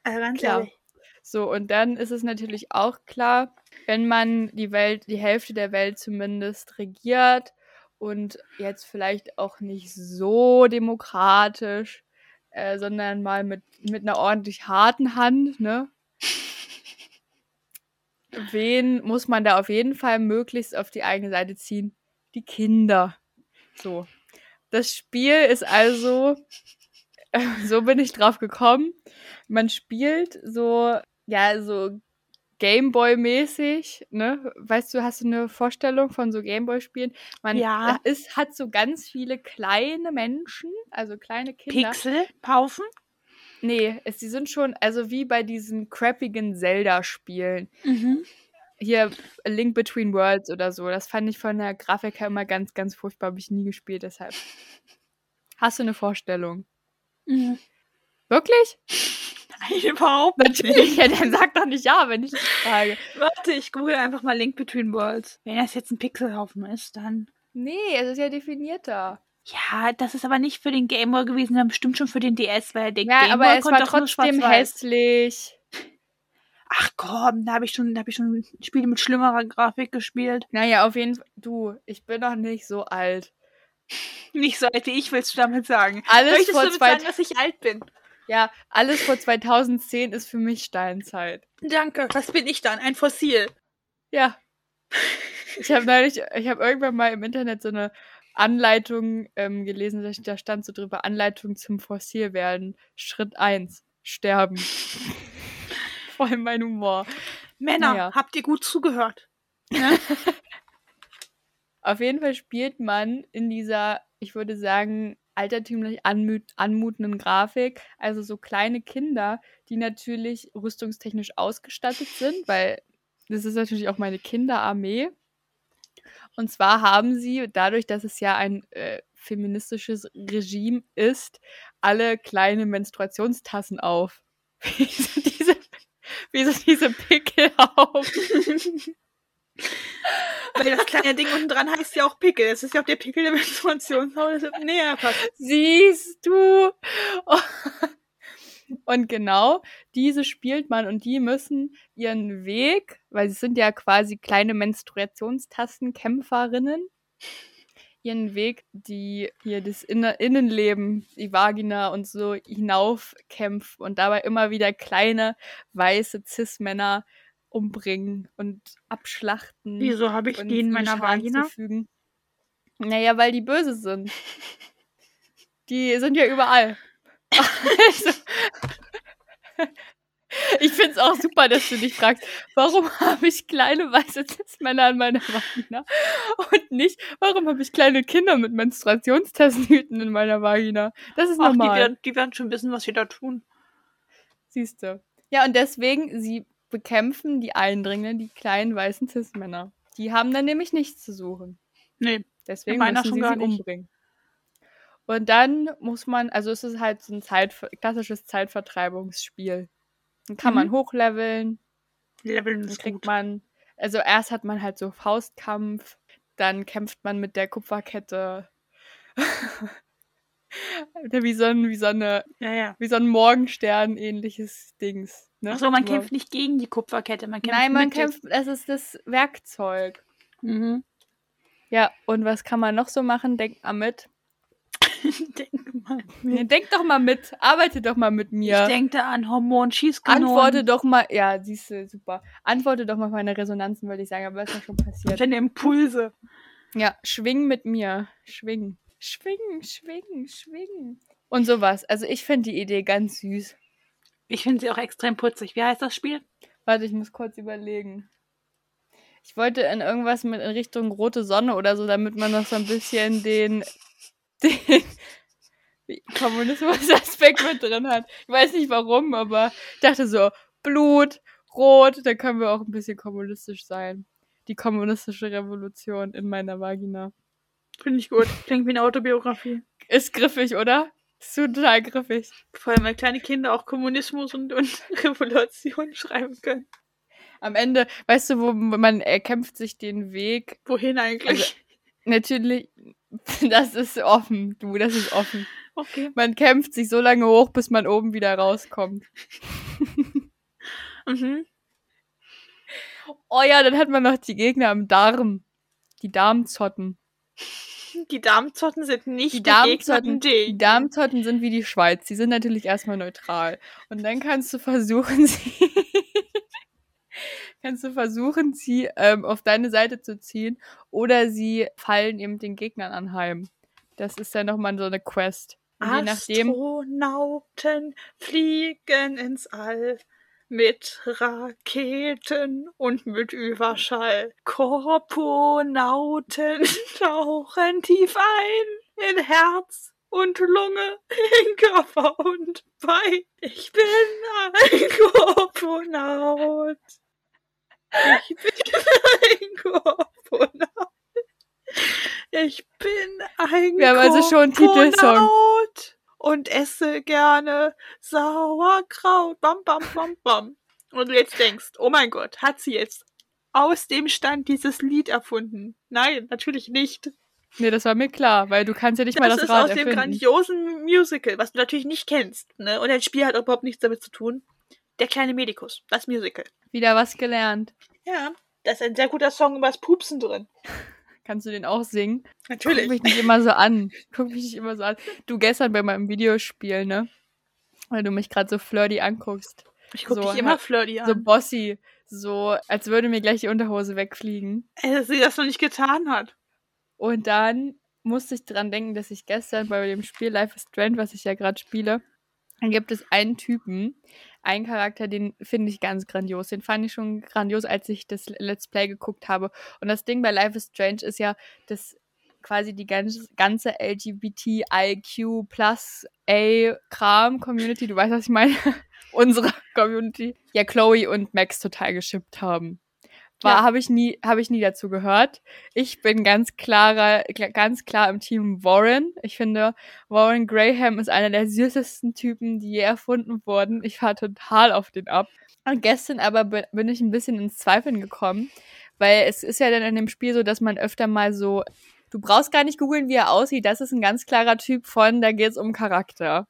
Also ganz Klar. ehrlich. So, und dann ist es natürlich auch klar, wenn man die Welt, die Hälfte der Welt zumindest regiert und jetzt vielleicht auch nicht so demokratisch, äh, sondern mal mit, mit einer ordentlich harten Hand, ne? Wen muss man da auf jeden Fall möglichst auf die eigene Seite ziehen? Die Kinder. So. Das Spiel ist also, so bin ich drauf gekommen. Man spielt so, ja, so Gameboy-mäßig, ne? Weißt du, hast du eine Vorstellung von so Gameboy-Spielen? Man Ja. ist, hat so ganz viele kleine Menschen, also kleine Kinder. Pixel, Haufen. Nee, es, die sind schon, also wie bei diesen crappigen Zelda-Spielen. Mhm. Hier A Link Between Worlds oder so. Das fand ich von der Grafik her immer ganz, ganz furchtbar. Habe ich nie gespielt, deshalb. Hast du eine Vorstellung? Mhm. Wirklich? Nein, überhaupt Natürlich, ja, dann sag doch nicht ja, wenn ich dich frage. Warte, ich google einfach mal Link Between Worlds. Wenn das jetzt ein Pixelhaufen ist, dann. Nee, es ist ja definierter. Ja, das ist aber nicht für den Gameboy gewesen, sondern bestimmt schon für den DS, weil der Ja, Gameboy aber es konnte war trotzdem hässlich. Ach komm, da habe ich schon, da habe ich schon Spiele mit schlimmerer Grafik gespielt. Naja, auf jeden Fall. Du, ich bin noch nicht so alt. Nicht so alt wie ich, willst du damit sagen. Alles Möchtest vor du damit sagen, dass ich alt bin? Ja, alles vor 2010 ist für mich Steinzeit. Danke. Was bin ich dann? Ein Fossil. Ja. Ich habe neulich, ich habe irgendwann mal im Internet so eine Anleitung ähm, gelesen, da- stand so drüber, Anleitung zum Fossilwerden. Schritt 1, sterben. Voll mein Humor. Männer, Naja. habt ihr gut zugehört? Ne? Auf jeden Fall spielt man in dieser, ich würde sagen, altertümlich anmut anmutenden Grafik, also so kleine Kinder, die natürlich rüstungstechnisch ausgestattet sind, weil das ist natürlich auch meine Kinderarmee. Und zwar haben sie, dadurch, dass es ja ein äh, feministisches Regime ist, alle kleine Menstruationstassen auf. Wie so diese, wie so diese Pickel auf. Weil das kleine Ding unten dran heißt ja auch Pickel. Es ist ja auch der Pickel der Menstruationshaut. Das wird näher passen. Siehst du? Und genau diese spielt man und die müssen ihren Weg, weil sie sind ja quasi kleine Menstruationstastenkämpferinnen, ihren Weg, die hier das Inner Innenleben, die Vagina und so hinaufkämpfen und dabei immer wieder kleine weiße Cis-Männer umbringen und abschlachten. Wieso habe ich die in meiner Vagina? zufügen. Naja, weil die böse sind. Die sind ja überall. Also, ich finde es auch super, dass du dich fragst, warum habe ich kleine weiße Cis-Männer an meiner Vagina und nicht, warum habe ich kleine Kinder mit Menstruationstestnüten in meiner Vagina? Das ist Ach, die normal. werden, die werden schon wissen, was sie da tun. Siehst du. Ja, und deswegen, sie bekämpfen die Eindringlinge, die kleinen weißen Cis-Männer. Die haben dann nämlich nichts zu suchen. Nee, Deswegen müssen schon sie sie umbringen. Und dann muss man, also es ist halt so ein Zeit, klassisches Zeitvertreibungsspiel. Dann kann man Mhm. hochleveln, Leveln dann ist kriegt gut. man, also erst hat man halt so Faustkampf, dann kämpft man mit der Kupferkette. wie so ein, wie so eine, Ja, ja. wie so ein Morgenstern ähnliches Dings. Ne? Achso, man Nur- kämpft nicht gegen die Kupferkette, man kämpft Nein, man mit kämpft, es ist das Werkzeug. Mhm. Ja, und was kann man noch so machen? Denkt mal mit. Denke mal. Ja, Denk doch mal mit. Arbeite doch mal mit mir. Ich denke da an Hormon-Schießkanonen. Antworte doch mal. Ja, siehst du, super. Antworte doch mal auf meine Resonanzen, würde ich sagen, aber ist ja schon passiert. Deine Impulse. Ja, schwing mit mir. Schwing. Schwingen, schwingen, schwingen. Und sowas. Also ich finde die Idee ganz süß. Ich finde sie auch extrem putzig. Wie heißt das Spiel? Warte, ich muss kurz überlegen. Ich wollte in irgendwas mit in Richtung rote Sonne oder so, damit man noch so ein bisschen den, den Kommunismus-Aspekt mit drin hat. Ich weiß nicht warum, aber ich dachte so, Blut, Rot, da können wir auch ein bisschen kommunistisch sein. Die kommunistische Revolution in meiner Vagina. Finde ich gut. Klingt wie eine Autobiografie. Ist griffig, oder? Ist total griffig. Vor allem, weil kleine Kinder auch Kommunismus und, und Revolution schreiben können. Am Ende, weißt du, wo man erkämpft sich den Weg. Wohin eigentlich? Also- Natürlich, das ist offen, du, das ist offen. okay. Man kämpft sich so lange hoch, bis man oben wieder rauskommt. Mhm. Oh ja, dann hat man noch die Gegner am Darm. Die Darmzotten. Die Darmzotten sind nicht Die Darmzotten, die Darmzotten sind wie die Schweiz. Die sind natürlich erstmal neutral. Und dann kannst du versuchen, sie, kannst du versuchen, sie ähm, auf deine Seite zu ziehen. Oder sie fallen eben den Gegnern anheim. Das ist dann nochmal so eine Quest. Und Astronauten fliegen ins All mit Raketen und mit Überschall. Korponauten tauchen tief ein in Herz und Lunge, in Körper und Bein. Ich bin ein Korponaut. Ich bin ein Korponaut. Ich bin ein Wir haben also schon einen Titelsong. Und esse gerne Sauerkraut. Bam, bam, bam, bam. Und du jetzt denkst, oh mein Gott, hat sie jetzt aus dem Stand dieses Lied erfunden? Nein, natürlich nicht. nee, das war mir klar, weil du kannst ja nicht mal Das das ist Rad aus dem erfinden. grandiosen Musical, was du natürlich nicht kennst. Ne? Und das Spiel hat überhaupt nichts damit zu tun. Der kleine Medikus, das Musical. Wieder was gelernt. Ja, da ist ein sehr guter Song über das Pupsen drin. Kannst du den auch singen? Guck Natürlich. mich nicht immer so an. Guck mich nicht immer so an. Du gestern bei meinem Videospiel, ne? Weil du mich gerade so flirty anguckst. Ich gucke so dich immer halt- flirty an. So bossy. So, als würde mir gleich die Unterhose wegfliegen. Ey, dass sie das noch nicht getan hat. Und dann musste ich dran denken, dass ich gestern bei dem Spiel Life is Strange, was ich ja gerade spiele, dann gibt es einen Typen, einen Charakter, den finde ich ganz grandios. Den fand ich schon grandios, als ich das Let's Play geguckt habe. Und das Ding bei Life is Strange ist ja, dass quasi die ganze, ganze LGBTIQ plus A Kram Community, du weißt, was ich meine, unsere Community, ja Chloe und Max total geschippt haben. War, Ja. habe ich nie, habe ich nie dazu gehört. Ich bin ganz klarer, kla- ganz klar im Team Warren. Ich finde, Warren Graham ist einer der süßesten Typen, die je erfunden wurden. Ich war total auf den ab. Und gestern aber bi- bin ich ein bisschen ins Zweifeln gekommen, weil es ist ja dann in dem Spiel so, dass man öfter mal so, du brauchst gar nicht googeln, wie er aussieht. Das ist ein ganz klarer Typ von, da geht's um Charakter.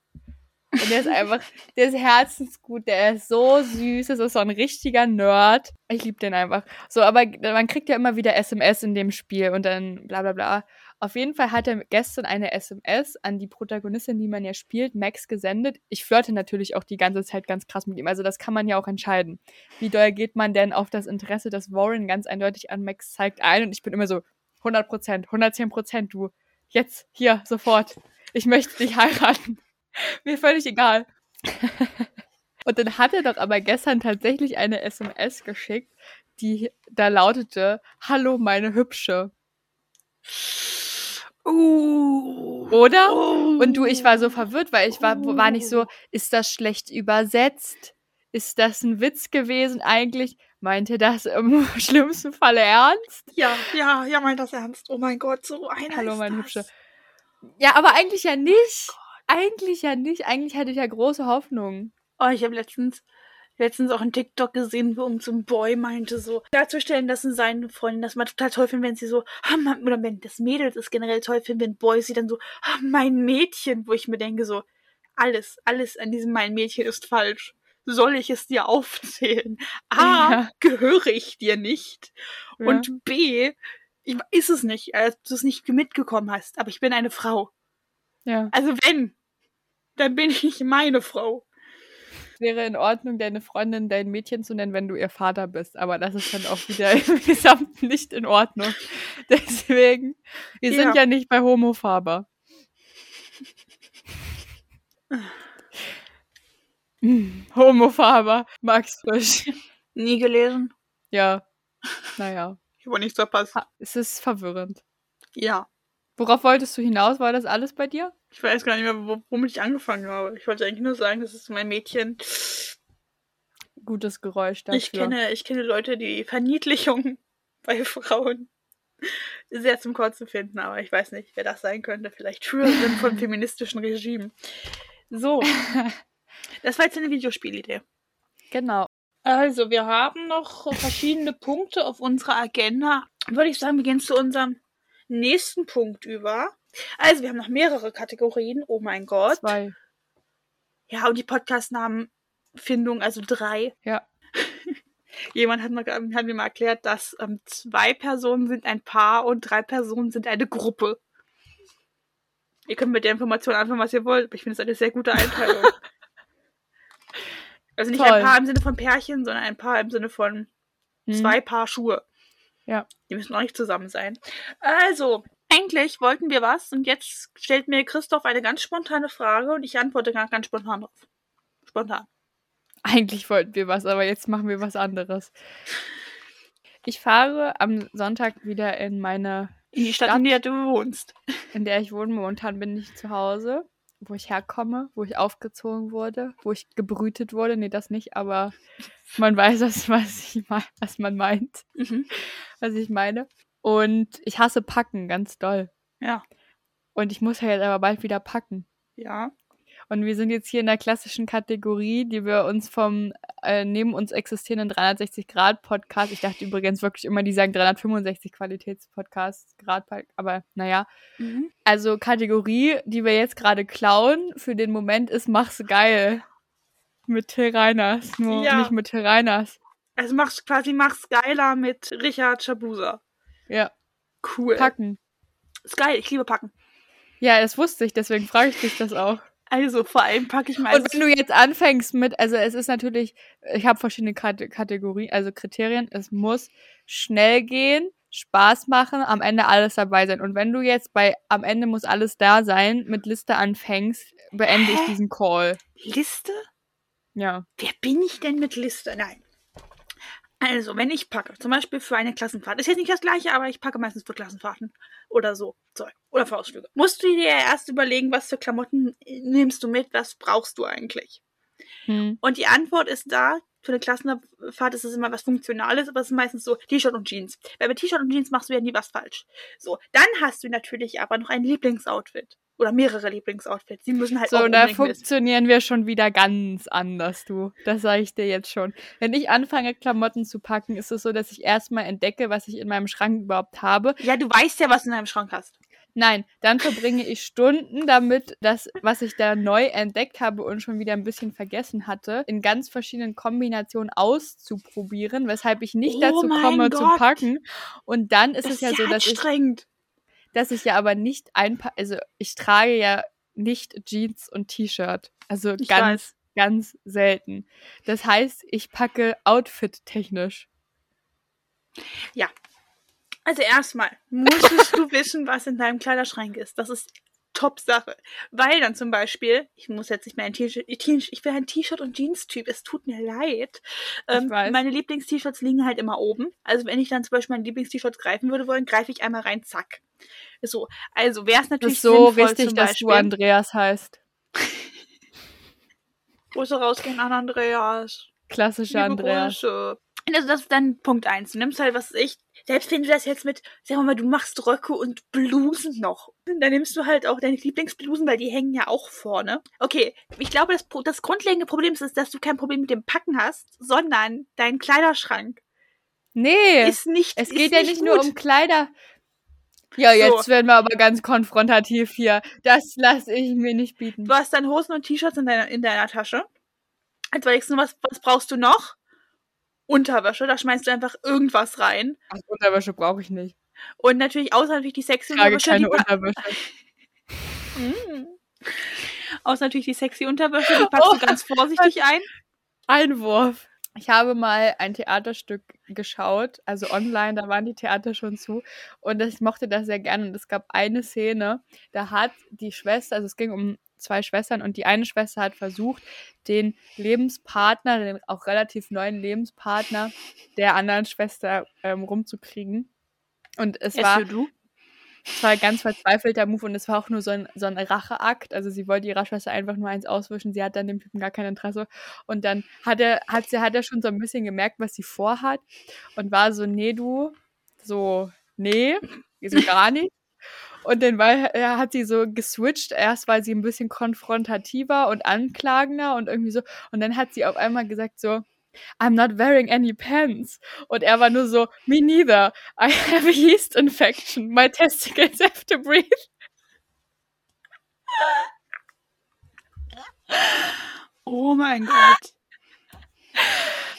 Und der ist einfach, der ist herzensgut, der ist so süß, das ist so ein richtiger Nerd. Ich liebe den einfach. So, aber man kriegt ja immer wieder SMS in dem Spiel und dann bla bla bla. Auf jeden Fall hat er gestern eine SMS an die Protagonistin, die man ja spielt, Max, gesendet. Ich flirte natürlich auch die ganze Zeit ganz krass mit ihm. Also das kann man ja auch entscheiden. Wie doll geht man denn auf das Interesse, das Warren ganz eindeutig an Max zeigt, ein? Und ich bin immer so 100 Prozent, 110 Prozent, du. Jetzt, hier, sofort. Ich möchte dich heiraten. Mir völlig egal. Und dann hat er doch aber gestern tatsächlich eine SMS geschickt, die da lautete, Hallo, meine Hübsche. Uh, Oder? uh. Und du, ich war so verwirrt, weil ich war, war nicht so, ist das schlecht übersetzt? Ist das ein Witz gewesen eigentlich? Meinte das im schlimmsten Falle ernst? Ja, ja, ja, meint das ernst. Oh mein Gott, so einer Hallo, meine. Hübsche. Ja, aber eigentlich ja nicht. Eigentlich ja nicht. Eigentlich hatte ich ja große Hoffnung. Oh, ich habe letztens, letztens auch einen TikTok gesehen, wo irgend so ein Boy meinte so, darzustellen, dass seine Freundin das mal total toll finden, wenn sie so, ah, oder wenn das Mädel das generell toll finden, wenn Boys sie dann so, ah, mein Mädchen, wo ich mir denke so, alles, alles an diesem mein Mädchen ist falsch. Soll ich es dir aufzählen? A, Ja. gehöre ich dir nicht. Ja. Und B, ich, ist es nicht, als du es nicht mitgekommen hast, aber ich bin eine Frau. Ja. Also wenn, dann bin ich meine Frau. Es wäre in Ordnung, deine Freundin dein Mädchen zu nennen, wenn du ihr Vater bist. Aber das ist dann auch wieder im Gesamten nicht in Ordnung. Deswegen, wir sind Ja. nicht bei Homofaber. Homofaber, Max Frisch. Nie gelesen. Ja, naja, Ich habe nichts verpasst. es ist verwirrend. Ja. Worauf wolltest du hinaus? War das alles bei dir? Ich weiß gar nicht mehr, wo, womit ich angefangen habe. Ich wollte eigentlich nur sagen, das ist mein Mädchen. Gutes Geräusch dafür. Ich kenne, ich kenne Leute, die Verniedlichung bei Frauen sehr zum Kotzen finden, aber ich weiß nicht, wer das sein könnte. Vielleicht Schülerin von feministischen Regimen. So. Das war jetzt eine Videospielidee. Genau. Also, wir haben noch verschiedene Punkte auf unserer Agenda. Würde ich sagen, wir gehen zu unserem nächsten Punkt über. Also, wir haben noch mehrere Kategorien. Oh mein Gott. Zwei. Ja, und die Podcast-Namenfindung, also drei. Ja. Jemand hat, mal, hat mir mal erklärt, dass ähm, zwei Personen sind ein Paar und drei Personen sind eine Gruppe. Ihr könnt mit der Information anfangen, was ihr wollt, aber ich finde es eine sehr gute Einteilung. also nicht Toll. ein Paar im Sinne von Pärchen, sondern ein Paar im Sinne von Hm. zwei Paar Schuhe. Ja. Die müssen auch nicht zusammen sein. Also, eigentlich wollten wir was und jetzt stellt mir Christoph eine ganz spontane Frage und ich antworte ganz, ganz spontan drauf. Spontan. Eigentlich wollten wir was, aber jetzt machen wir was anderes. Ich fahre am Sonntag wieder in meine, In die Stadt, Stadt. in der du wohnst. in der ich wohne. Momentan bin ich zu Hause, wo ich herkomme, wo ich aufgezogen wurde, wo ich gebrütet wurde. Nee, das nicht, aber man weiß, was, was, ich mein, was man meint, Mhm. was ich meine. Und ich hasse Packen ganz doll. Ja. Und ich muss ja jetzt aber bald wieder packen. Ja. Und wir sind jetzt hier in der klassischen Kategorie, die wir uns vom äh, neben uns existierenden 360-Grad-Podcast, ich dachte übrigens wirklich immer, die sagen 365 Qualitäts-Podcast, Grad, aber naja. Mhm. Also Kategorie, die wir jetzt gerade klauen, für den Moment ist Mach's geil. Mit Till Reiners, nur Ja. nicht mit Till Reiners. Also machst quasi mach's geiler mit Richard Schabusa. Ja, Cool. packen. Ist geil, ich liebe Packen. Ja, das wusste ich, deswegen frage ich dich das auch. Also vor allem packe ich mal. Und wenn du jetzt anfängst mit, also es ist natürlich, ich habe verschiedene Kate- Kategorien, also Kriterien. Es muss schnell gehen, Spaß machen, am Ende alles dabei sein. Und wenn du jetzt bei am Ende muss alles da sein mit Liste anfängst, beende ich Hä? diesen Call. Liste? Ja. Wer bin ich denn mit Liste? Nein. Also, wenn ich packe, zum Beispiel für eine Klassenfahrt, ist jetzt nicht das gleiche, aber ich packe meistens für Klassenfahrten oder so, Zeug. Oder für Ausflüge. Musst du dir ja erst überlegen, was für Klamotten nimmst du mit, was brauchst du eigentlich? Hm. Und die Antwort ist da, für eine Klassenfahrt ist es immer was Funktionales, aber es ist meistens so T-Shirt und Jeans. Weil mit T-Shirt und Jeans machst du ja nie was falsch. So, dann hast du natürlich aber noch ein Lieblingsoutfit. Oder mehrere Lieblingsoutfits. Die müssen halt So, auch da funktionieren wir schon wieder ganz anders, du. Das sage ich dir jetzt schon. Wenn ich anfange, Klamotten zu packen, ist es so, dass ich erstmal entdecke, was ich in meinem Schrank überhaupt habe. Ja, du weißt ja, was du in deinem Schrank hast. Nein, dann verbringe ich Stunden damit, das, was ich da neu entdeckt habe und schon wieder ein bisschen vergessen hatte, in ganz verschiedenen Kombinationen auszuprobieren, weshalb ich nicht Oh dazu komme zu Gott. packen. Und dann ist Das es ja so, dass ich dass ich ja aber nicht ein also ich trage ja nicht Jeans und T-Shirt. Also Ich ganz, weiß. ganz selten. Das heißt, ich packe Outfit technisch. Also erstmal musstest du wissen, was in deinem Kleiderschrank ist. Das ist Top-Sache. Weil dann zum Beispiel, ich muss jetzt nicht mehr ein T-Shirt, ich bin ein T-Shirt- und Jeans-Typ, es tut mir leid. Ähm, weiß. meine Lieblings-T-Shirts liegen halt immer oben. Also wenn ich dann zum Beispiel mein Lieblings-T-Shirt greifen würde wollen, greife ich einmal rein, zack. So, also wäre es Das natürlich ist so sinnvoll richtig, zum dass du Andreas heißt. Grüße rausgehen an Andreas. Klassischer Andreas. Grüße. Also das ist dann Punkt eins. Du nimmst halt, was ich, selbst wenn du das jetzt mit, sagen wir mal, du machst Röcke und Blusen noch. Dann nimmst du halt auch deine Lieblingsblusen, weil die hängen ja auch vorne. Okay, ich glaube, das, das grundlegende Problem ist, dass du kein Problem mit dem Packen hast, sondern dein Kleiderschrank Nee, ist nicht es geht ja nicht nur gut. um Kleider. Ja, So. jetzt werden wir aber ganz konfrontativ hier. Das lasse ich mir nicht bieten. Du hast dann Hosen und T-Shirts in deiner, in deiner Tasche. Jetzt überlegst du, was, was brauchst du noch? Unterwäsche, da schmeißt du einfach irgendwas rein. Ach, Unterwäsche brauche ich nicht. Und natürlich, außer natürlich die sexy Ich trage Unterwäsche. keine Unterwäsche. Mm. Außer natürlich die sexy Unterwäsche, die packst Oh. du ganz vorsichtig ein. Einwurf. Ich habe mal ein Theaterstück geschaut, also online, da waren die Theater schon zu und ich mochte das sehr gerne und es gab eine Szene, da hat die Schwester, also es ging um zwei Schwestern und die eine Schwester hat versucht, den Lebenspartner, den auch relativ neuen Lebenspartner der anderen Schwester ähm, rumzukriegen. Und es Erst war es war ein ganz verzweifelter Move und es war auch nur so ein, so ein Racheakt. Also sie wollte ihrer Schwester einfach nur eins auswischen. Sie hat dann dem Typen gar kein Interesse. Und dann hat er, hat sie, hat er schon so ein bisschen gemerkt, was sie vorhat. Und war so, nee, du, so, nee, so gar nicht. Und dann war, er hat sie so geswitcht. Erst war sie ein bisschen konfrontativer und anklagender und irgendwie so. Und dann hat sie auf einmal gesagt so, I'm not wearing any pants. Und er war nur so, me neither. I have a yeast infection. My testicles have to breathe. Oh mein Gott.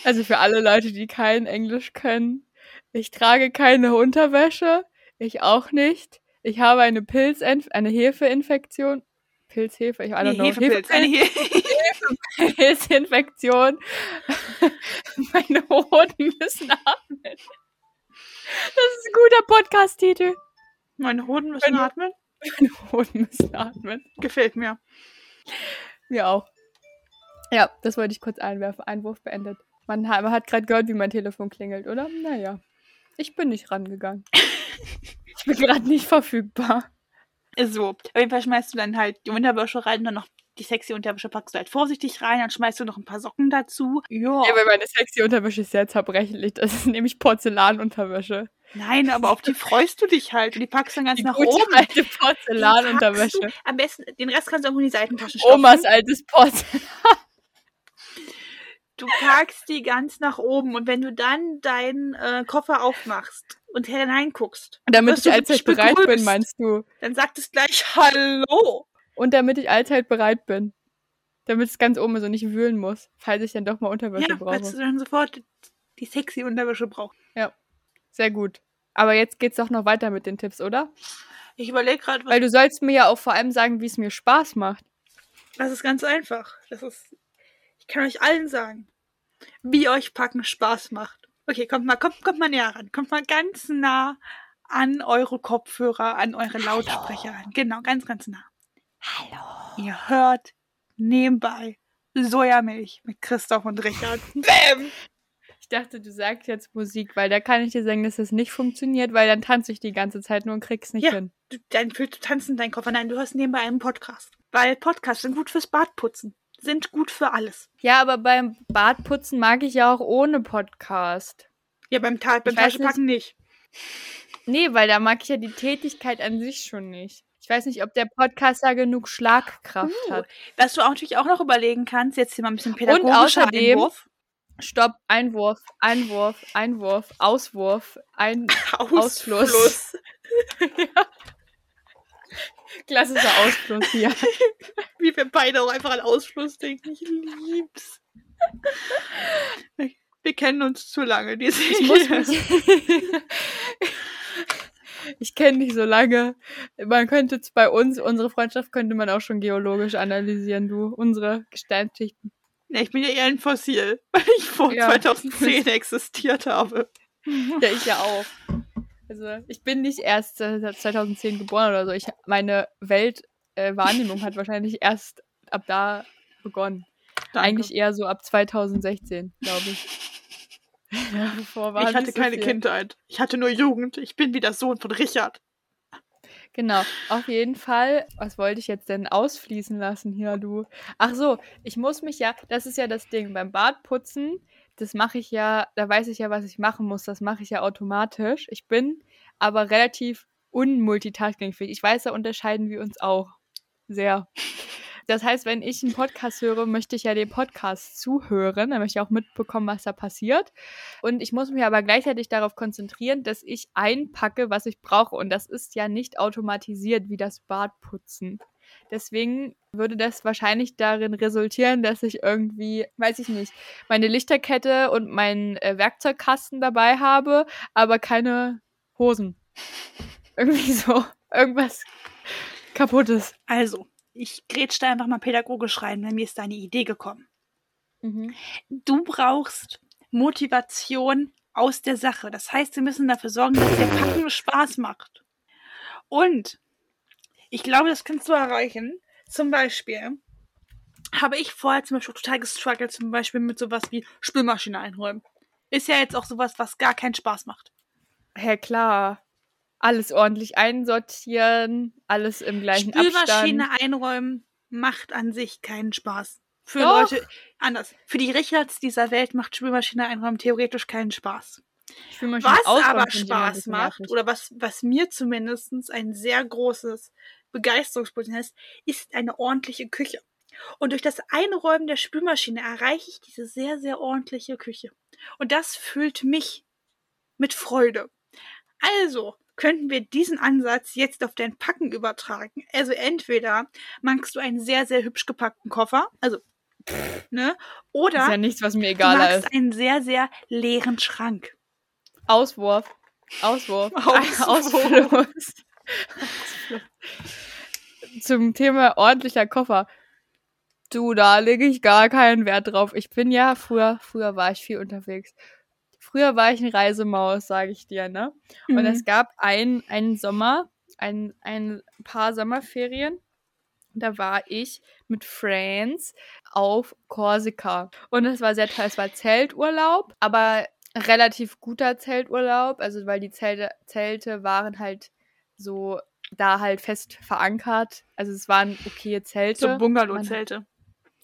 Also für alle Leute, die kein Englisch können. Ich trage keine Unterwäsche. Ich auch nicht. Ich habe eine Pilz, eine Hefeinfektion. Pilzhefe, ich I don't know. Hefepilz. Eine He Pilzinfektion. Meine Hoden müssen atmen. Das ist ein guter Podcast-Titel. Meine Hoden müssen Meine- atmen. Meine Hoden müssen atmen. Gefällt mir. Mir auch. Ja, das wollte ich kurz einwerfen. Einwurf beendet. Man hat, man hat gerade gehört, wie mein Telefon klingelt, oder? Naja. Ich bin nicht rangegangen. ich bin gerade nicht verfügbar. So, auf jeden Fall schmeißt du dann halt die Unterwäsche rein, dann noch die sexy Unterwäsche packst du halt vorsichtig rein, dann schmeißt du noch ein paar Socken dazu. Ja. Ja, weil meine sexy Unterwäsche ist sehr zerbrechlich. Das ist nämlich Porzellanunterwäsche. Nein, aber auf die freust du dich halt. Und die packst dann ganz Die nach gute oben. alte Porzellanunterwäsche. Am besten, den Rest kannst du irgendwo in die Seitentasche stopfen. Omas altes Porzellan. Du packst die ganz nach oben und wenn du dann deinen äh, Koffer aufmachst und hineinguckst, Damit ich du allzeit bereit bin, meinst du? dann sagt es gleich Hallo. Und damit ich allzeit bereit bin. Damit es ganz oben ist und ich wühlen muss, falls ich dann doch mal Unterwäsche Ja, brauche. falls du dann sofort die sexy Unterwäsche brauchst. Sehr gut. Aber jetzt geht's doch noch weiter mit den Tipps, oder? Ich überlege gerade, was Weil du sollst mir ja auch vor allem sagen, wie es mir Spaß macht. Das ist ganz einfach. Das ist. Ich kann euch allen sagen, wie euch Packen Spaß macht. Okay, kommt mal, kommt, kommt mal näher ran. Kommt mal ganz nah an eure Kopfhörer, an eure Lautsprecher ran. Genau, ganz, ganz nah. Hallo. Ihr hört nebenbei Sojamilch mit Christoph und Richard. Bäm! Ich dachte, du sagst jetzt Musik, weil da kann ich dir sagen, dass das nicht funktioniert, weil dann tanze ich die ganze Zeit nur und krieg's nicht Ja. hin. Du, dann fühlst du tanzen deinen Koffer. Nein, du hörst nebenbei einen Podcast. Weil Podcasts sind gut fürs Badputzen. Sind gut für alles. Ja, aber beim Badputzen mag ich ja auch ohne Podcast. Ja, beim, Ta beim Taschenpacken nicht. Nee, weil da mag ich ja die Tätigkeit an sich schon nicht. Ich weiß nicht, ob der Podcast da genug Schlagkraft Uh, hat. Was du auch natürlich auch noch überlegen kannst, jetzt hier mal ein bisschen pädagogischer außerdem- Einwurf. Stopp, Einwurf, Einwurf, Einwurf, Auswurf, ein Ausfluss. klassischer Ausfluss hier. Wie wir beide auch einfach an Ausfluss denken. Ich lieb's. Wir kennen uns zu lange. Diese Ich muss mich. Ich kenne dich so lange. Man könnte bei uns, unsere Freundschaft könnte man auch schon geologisch analysieren, du. Unsere Gesteinsschichten. Ja, ich bin ja eher ein Fossil, weil ich vor Ja. 2010 existiert habe. Ja, ich ja auch. Also, ich bin nicht erst äh, seit 2010 geboren oder so. Ich, meine Weltwahrnehmung äh, hat wahrscheinlich erst ab da begonnen. Danke. Eigentlich eher so ab 2016, glaube ich. war ich hatte so keine viel. Kindheit. Ich hatte nur Jugend. Ich bin wie der Sohn von Richard. Genau, auf jeden Fall. Was wollte ich jetzt denn ausfließen lassen hier, du? Ach so, ich muss mich ja, das ist ja das Ding, beim Bartputzen, das mache ich ja, da weiß ich ja, was ich machen muss, das mache ich ja automatisch. Ich bin aber relativ unmultitaskingfähig. Ich weiß, da unterscheiden wir uns auch sehr. Das heißt, wenn ich einen Podcast höre, möchte ich ja dem Podcast zuhören, dann möchte ich auch mitbekommen, was da passiert. Und ich muss mich aber gleichzeitig darauf konzentrieren, dass ich einpacke, was ich brauche. Und das ist ja nicht automatisiert wie das Bartputzen. Deswegen würde das wahrscheinlich darin resultieren, dass ich irgendwie, weiß ich nicht, meine Lichterkette und meinen äh, Werkzeugkasten dabei habe, aber keine Hosen. Irgendwie so. Irgendwas kaputtes. Also, ich grätsch da einfach mal pädagogisch rein, weil mir ist da eine Idee gekommen. Mhm. Du brauchst Motivation aus der Sache. Das heißt, wir müssen dafür sorgen, dass der Packen Spaß macht. Und ich glaube, das kannst du erreichen. Zum Beispiel habe ich vorher zum Beispiel total gestruggelt, zum Beispiel mit sowas wie Spülmaschine einräumen. Ist ja jetzt auch sowas, was gar keinen Spaß macht. Ja, klar. Alles ordentlich einsortieren, alles im gleichen Spülmaschine Abstand. einräumen macht an sich keinen Spaß. Für Doch. Leute, anders. Für die Richards dieser Welt macht Spülmaschine einräumen theoretisch keinen Spaß. Spülmaschine Was aber Spaß macht, oder was, was mir zumindest ein sehr großes Begeisterungspotenzial ist, ist eine ordentliche Küche. Und durch das Einräumen der Spülmaschine erreiche ich diese sehr, sehr ordentliche Küche. Und das füllt mich mit Freude. Also könnten wir diesen Ansatz jetzt auf dein Packen übertragen. Also entweder magst du einen sehr, sehr hübsch gepackten Koffer, also, ne, oder ist ja nichts, was mir du egal magst ist. einen sehr, sehr leeren Schrank. Auswurf. Auswurf. Auswurf. Ausfluss. Zum Thema ordentlicher Koffer. Du, da lege ich gar keinen Wert drauf. Ich bin ja früher, früher war ich viel unterwegs. Früher war ich eine Reisemaus, sage ich dir, ne? Und Mhm. es gab ein, einen Sommer, ein, ein paar Sommerferien. Da war ich mit Friends auf Korsika. Und es war sehr toll. Es war Zelturlaub, aber relativ guter Zelturlaub. Also, weil die Zelte, Zelte waren halt so da halt fest verankert. Also, es waren okay Zelte. So Bungalow-Zelte.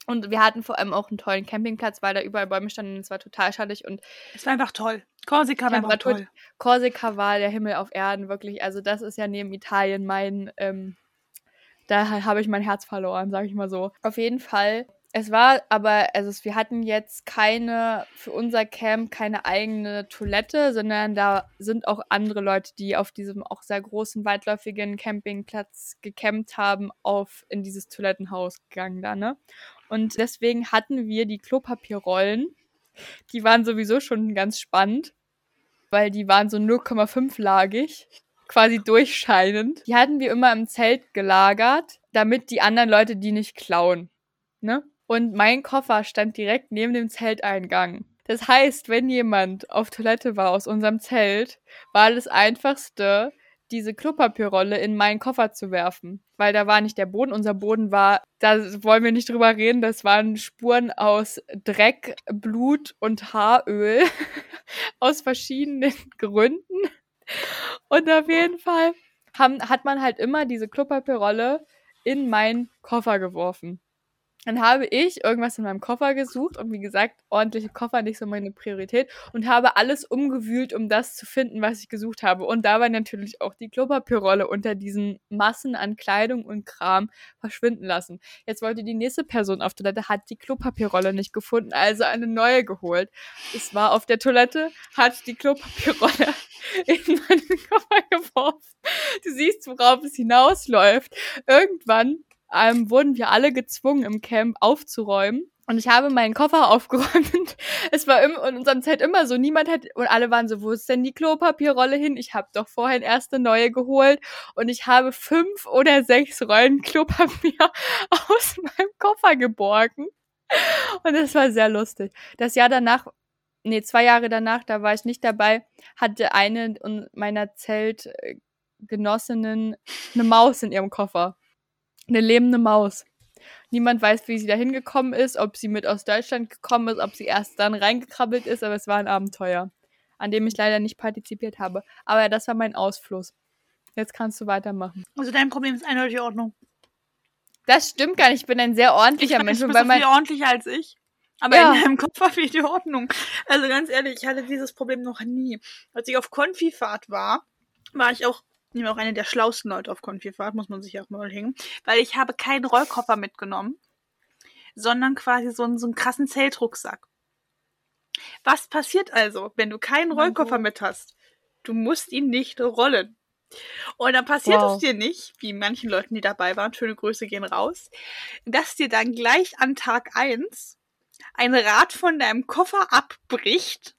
Und wir hatten vor allem auch einen tollen Campingplatz, weil da überall Bäume standen. und Es war total schattig. Und Es war einfach toll. Korsika war einfach toll. Korsika war der Himmel auf Erden, wirklich. Also das ist ja neben Italien mein, ähm, da ha- habe ich mein Herz verloren, sage ich mal so. Auf jeden Fall. Es war aber, also wir hatten jetzt keine, für unser Camp keine eigene Toilette, sondern da sind auch andere Leute, die auf diesem auch sehr großen, weitläufigen Campingplatz gecampt haben, auf in dieses Toilettenhaus gegangen da, ne? Und deswegen hatten wir die Klopapierrollen. Die waren sowieso schon ganz spannend weil die waren so 0,5-lagig, quasi durchscheinend. Die hatten wir immer im Zelt gelagert, damit die anderen Leute die nicht klauen. Ne? Und mein Koffer stand direkt neben dem Zelteingang. Das heißt, wenn jemand auf Toilette war aus unserem Zelt, war das einfachste, diese Klopapierrolle in meinen Koffer zu werfen. Weil da war nicht der Boden, unser Boden war, da wollen wir nicht drüber reden, das waren Spuren aus Dreck, Blut und Haaröl aus verschiedenen Gründen. Und auf jeden Fall haben, hat man halt immer diese Klopapierrolle in meinen Koffer geworfen. Dann habe ich irgendwas in meinem Koffer gesucht und wie gesagt, ordentliche Koffer nicht so meine Priorität und habe alles umgewühlt, um das zu finden, was ich gesucht habe. Und dabei natürlich auch die Klopapierrolle unter diesen Massen an Kleidung und Kram verschwinden lassen. Jetzt wollte die nächste Person auf Toilette, hat die Klopapierrolle nicht gefunden, also eine neue geholt. Es war auf der Toilette, hat die Klopapierrolle in meinen Koffer geworfen. Du siehst, worauf es hinausläuft. Irgendwann ähm, wurden wir alle gezwungen, im Camp aufzuräumen. Und ich habe meinen Koffer aufgeräumt. Es war im, in unserem Zeit immer so. Niemand hat, und alle waren so, wo ist denn die Klopapierrolle hin? Ich habe doch vorhin erst eine neue geholt. Und ich habe fünf oder sechs Rollen Klopapier aus meinem Koffer geborgen. Und das war sehr lustig. Das Jahr danach, nee, zwei Jahre danach, da war ich nicht dabei, hatte eine meiner Zeltgenossinnen eine Maus in ihrem Koffer. Eine lebende Maus. Niemand weiß, wie sie da hingekommen ist, ob sie mit aus Deutschland gekommen ist, ob sie erst dann reingekrabbelt ist, aber es war ein Abenteuer, an dem ich leider nicht partizipiert habe. Aber das war mein Ausfluss. Jetzt kannst du weitermachen. Also dein Problem ist eindeutig Ordnung. Das stimmt gar nicht. Ich bin ein sehr ordentlicher ich Mensch. Du bist viel ordentlicher als ich. Aber Ja. in deinem Kopf war viel die Ordnung. Also ganz ehrlich, ich hatte dieses Problem noch nie. Als ich auf Konfifahrt war, war ich auch, ich war auch eine der schlausten Leute auf Konfifahrt, muss man sich auch mal hängen, weil ich habe keinen Rollkoffer mitgenommen, sondern quasi so einen, so einen krassen Zeltrucksack. Was passiert also, wenn du keinen Rollkoffer Gott. mit hast? Du musst ihn nicht rollen. Und dann passiert Wow. es dir nicht, wie manchen Leuten, die dabei waren, schöne Grüße gehen raus, dass dir dann gleich an Tag eins ein Rad von deinem Koffer abbricht,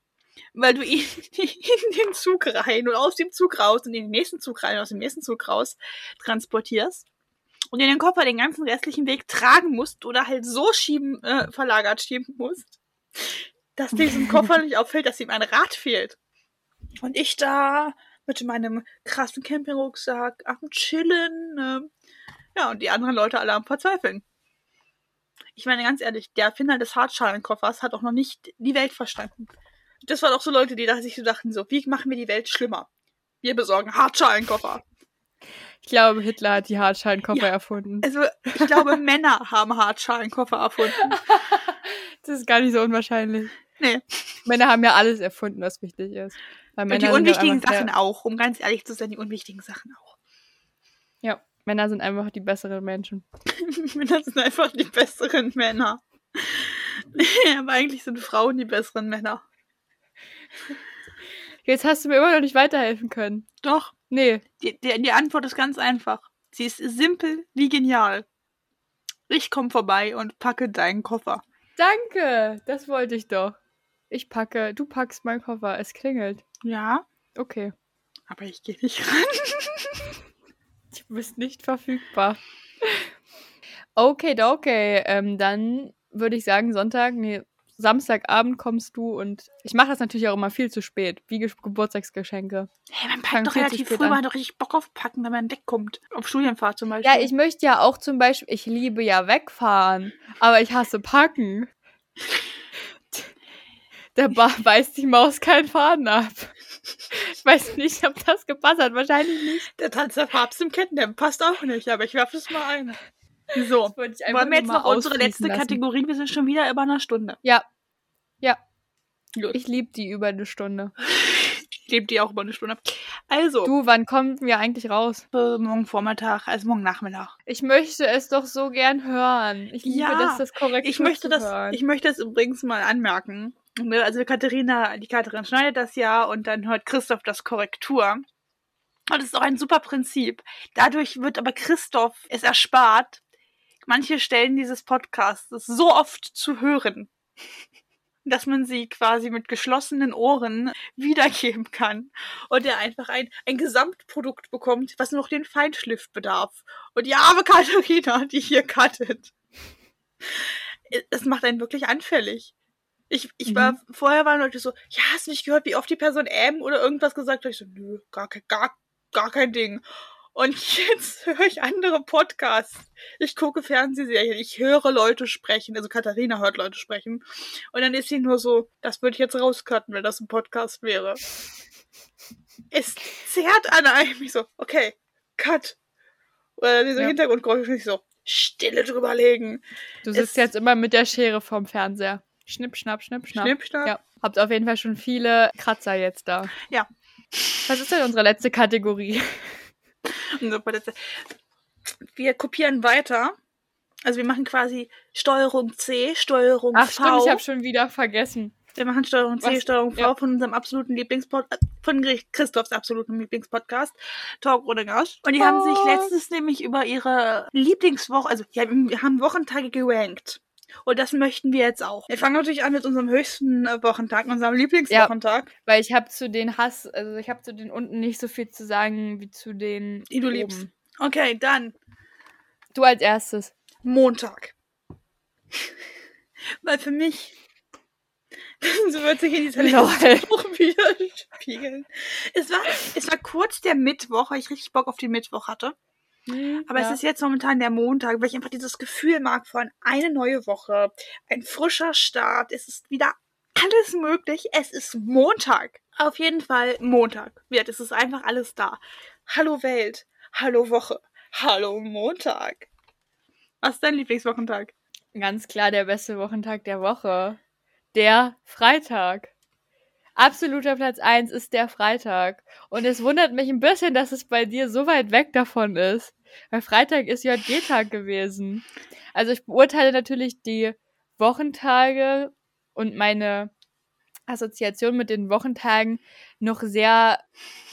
weil du ihn in den Zug rein und aus dem Zug raus und in den nächsten Zug rein und aus dem nächsten Zug raus transportierst und in den Koffer den ganzen restlichen Weg tragen musst oder halt so schieben, äh, verlagert schieben musst, dass diesem Koffer nicht auffällt, dass ihm ein Rad fehlt. Und ich da mit meinem krassen Campingrucksack am Chillen, ne? ja, und die anderen Leute alle am Verzweifeln. Ich meine, ganz ehrlich, der Erfinder des Hartschalen-Koffers hat auch noch nicht die Welt verstanden. Das waren auch so Leute, die sich so dachten, so, wie machen wir die Welt schlimmer? Wir besorgen Hartschalenkoffer. ich glaube, Hitler hat die Hartschalenkoffer Ja. erfunden. Also, ich glaube, Männer haben Hartschalenkoffer erfunden. Das ist gar nicht so unwahrscheinlich. Nee. Männer haben ja alles erfunden, was wichtig ist. Und die unwichtigen Sachen sehr- auch, um ganz ehrlich zu sein, die unwichtigen Sachen auch. Ja, Männer sind einfach die besseren Menschen. Männer sind einfach die besseren Männer. Aber eigentlich sind Frauen die besseren Männer. Jetzt hast du mir immer noch nicht weiterhelfen können. Doch, Nee. die, die, die Antwort ist ganz einfach. Sie ist simpel wie genial. Ich komm vorbei und packe deinen Koffer. Danke, das wollte ich doch. Ich packe, du packst meinen Koffer, es klingelt. Ja, Okay. aber ich gehe nicht ran. Du bist nicht verfügbar. Okay, okay. Ähm, dann würde ich sagen, Sonntag, nee, Samstagabend kommst du und ich mache das natürlich auch immer viel zu spät, wie Ge Geburtstagsgeschenke. Hey, man packt doch relativ früh, an. man hat doch richtig Bock auf Packen, wenn man wegkommt. Auf Studienfahrt zum Beispiel. Ja, ich möchte ja auch zum Beispiel, ich liebe ja wegfahren, aber ich hasse packen. Der ba beißt die Maus keinen Faden ab. Ich weiß nicht, ob das gepasst hat. Wahrscheinlich nicht. Der Tanz der Papst im Kettenhemd passt auch nicht, aber ich werfe es mal ein. So, Das wollte ich einfach wollen wir jetzt noch unsere letzte lassen. Kategorie? Wir sind schon wieder über einer Stunde. Ja. Ja. Gut. Ich liebe die über eine Stunde. Ich lebe die auch über eine Stunde. Also, Du, wann kommen wir eigentlich raus? äh, morgen Vormittag, also morgen Nachmittag. Ich möchte es doch so gern hören. Ich liebe Ja, das, das korrekt Ich möchte das, hören. ich möchte das übrigens mal anmerken. Ne, Also Katharina, die Katharin schneidet das ja und dann hört Christoph das Korrektur. Und das ist auch ein super Prinzip. Dadurch wird aber Christoph es erspart, manche Stellen dieses Podcasts so oft zu hören, dass man sie quasi mit geschlossenen Ohren wiedergeben kann und er einfach ein, ein Gesamtprodukt bekommt, was noch den Feinschliff bedarf. Und die arme Katharina, die hier cuttet. Es macht einen wirklich anfällig. Ich, ich war, vorher waren Leute so, ja, hast du nicht gehört, wie oft die Person M oder irgendwas gesagt hat? Ich so, nö, gar gar, gar kein Ding. Und jetzt höre ich andere Podcasts. Ich gucke Fernsehserien, ich höre Leute sprechen. Also Katharina hört Leute sprechen. Und dann ist sie nur so, das würde ich jetzt rauscutten, wenn das ein Podcast wäre. Es zerrt an einem. Ich so, okay, cut. Oder diese Ja. Hintergrundgeräusche, ich so, Stille drüberlegen. Du sitzt es- jetzt immer mit der Schere vorm Fernseher. Schnipp, schnapp, schnipp, schnapp. Schnipp, schnapp. Ja, habt auf jeden Fall schon viele Kratzer jetzt da. Ja. Was ist denn unsere letzte Kategorie? Wir kopieren weiter. Also wir machen quasi Steuerung C, Steuerung Ach V. stimmt, ich habe schon wieder vergessen. wir machen Steuerung C, Was? Steuerung V Ja. von unserem absoluten Lieblingspodcast, von Christophs absoluten Lieblingspodcast, Talk ohne Gast. Und die haben sich Oh. letztens nämlich über ihre Lieblingswoche, also die haben, haben Wochentage gerankt. Und das möchten wir jetzt auch. Wir fangen natürlich an mit unserem höchsten äh, Wochentag, unserem Lieblingswochentag. Weil ich habe zu den Hass, also ich habe zu den unten nicht so viel zu sagen wie zu den Die du oben. liebst. Okay, dann Du als erstes. Montag. Weil für mich, so wird sich in dieser Lol. auch widerspiegeln. Es war, es war kurz der Mittwoch, weil ich richtig Bock auf den Mittwoch hatte. Aber es ist jetzt momentan der Montag, weil ich einfach dieses Gefühl mag von eine neue Woche, ein frischer Start. Es ist wieder alles möglich. Es ist Montag. Auf jeden Fall Montag. Wird, es ist einfach alles da. Hallo Welt. Hallo Woche. Hallo Montag. Was ist dein Lieblingswochentag? Ganz klar der beste Wochentag der Woche. Der Freitag. Absoluter Platz 1 ist der Freitag. Und es wundert mich ein bisschen, dass es bei dir so weit weg davon ist. Weil Freitag ist JG-Tag gewesen. Also ich beurteile natürlich die Wochentage und meine Assoziation mit den Wochentagen noch sehr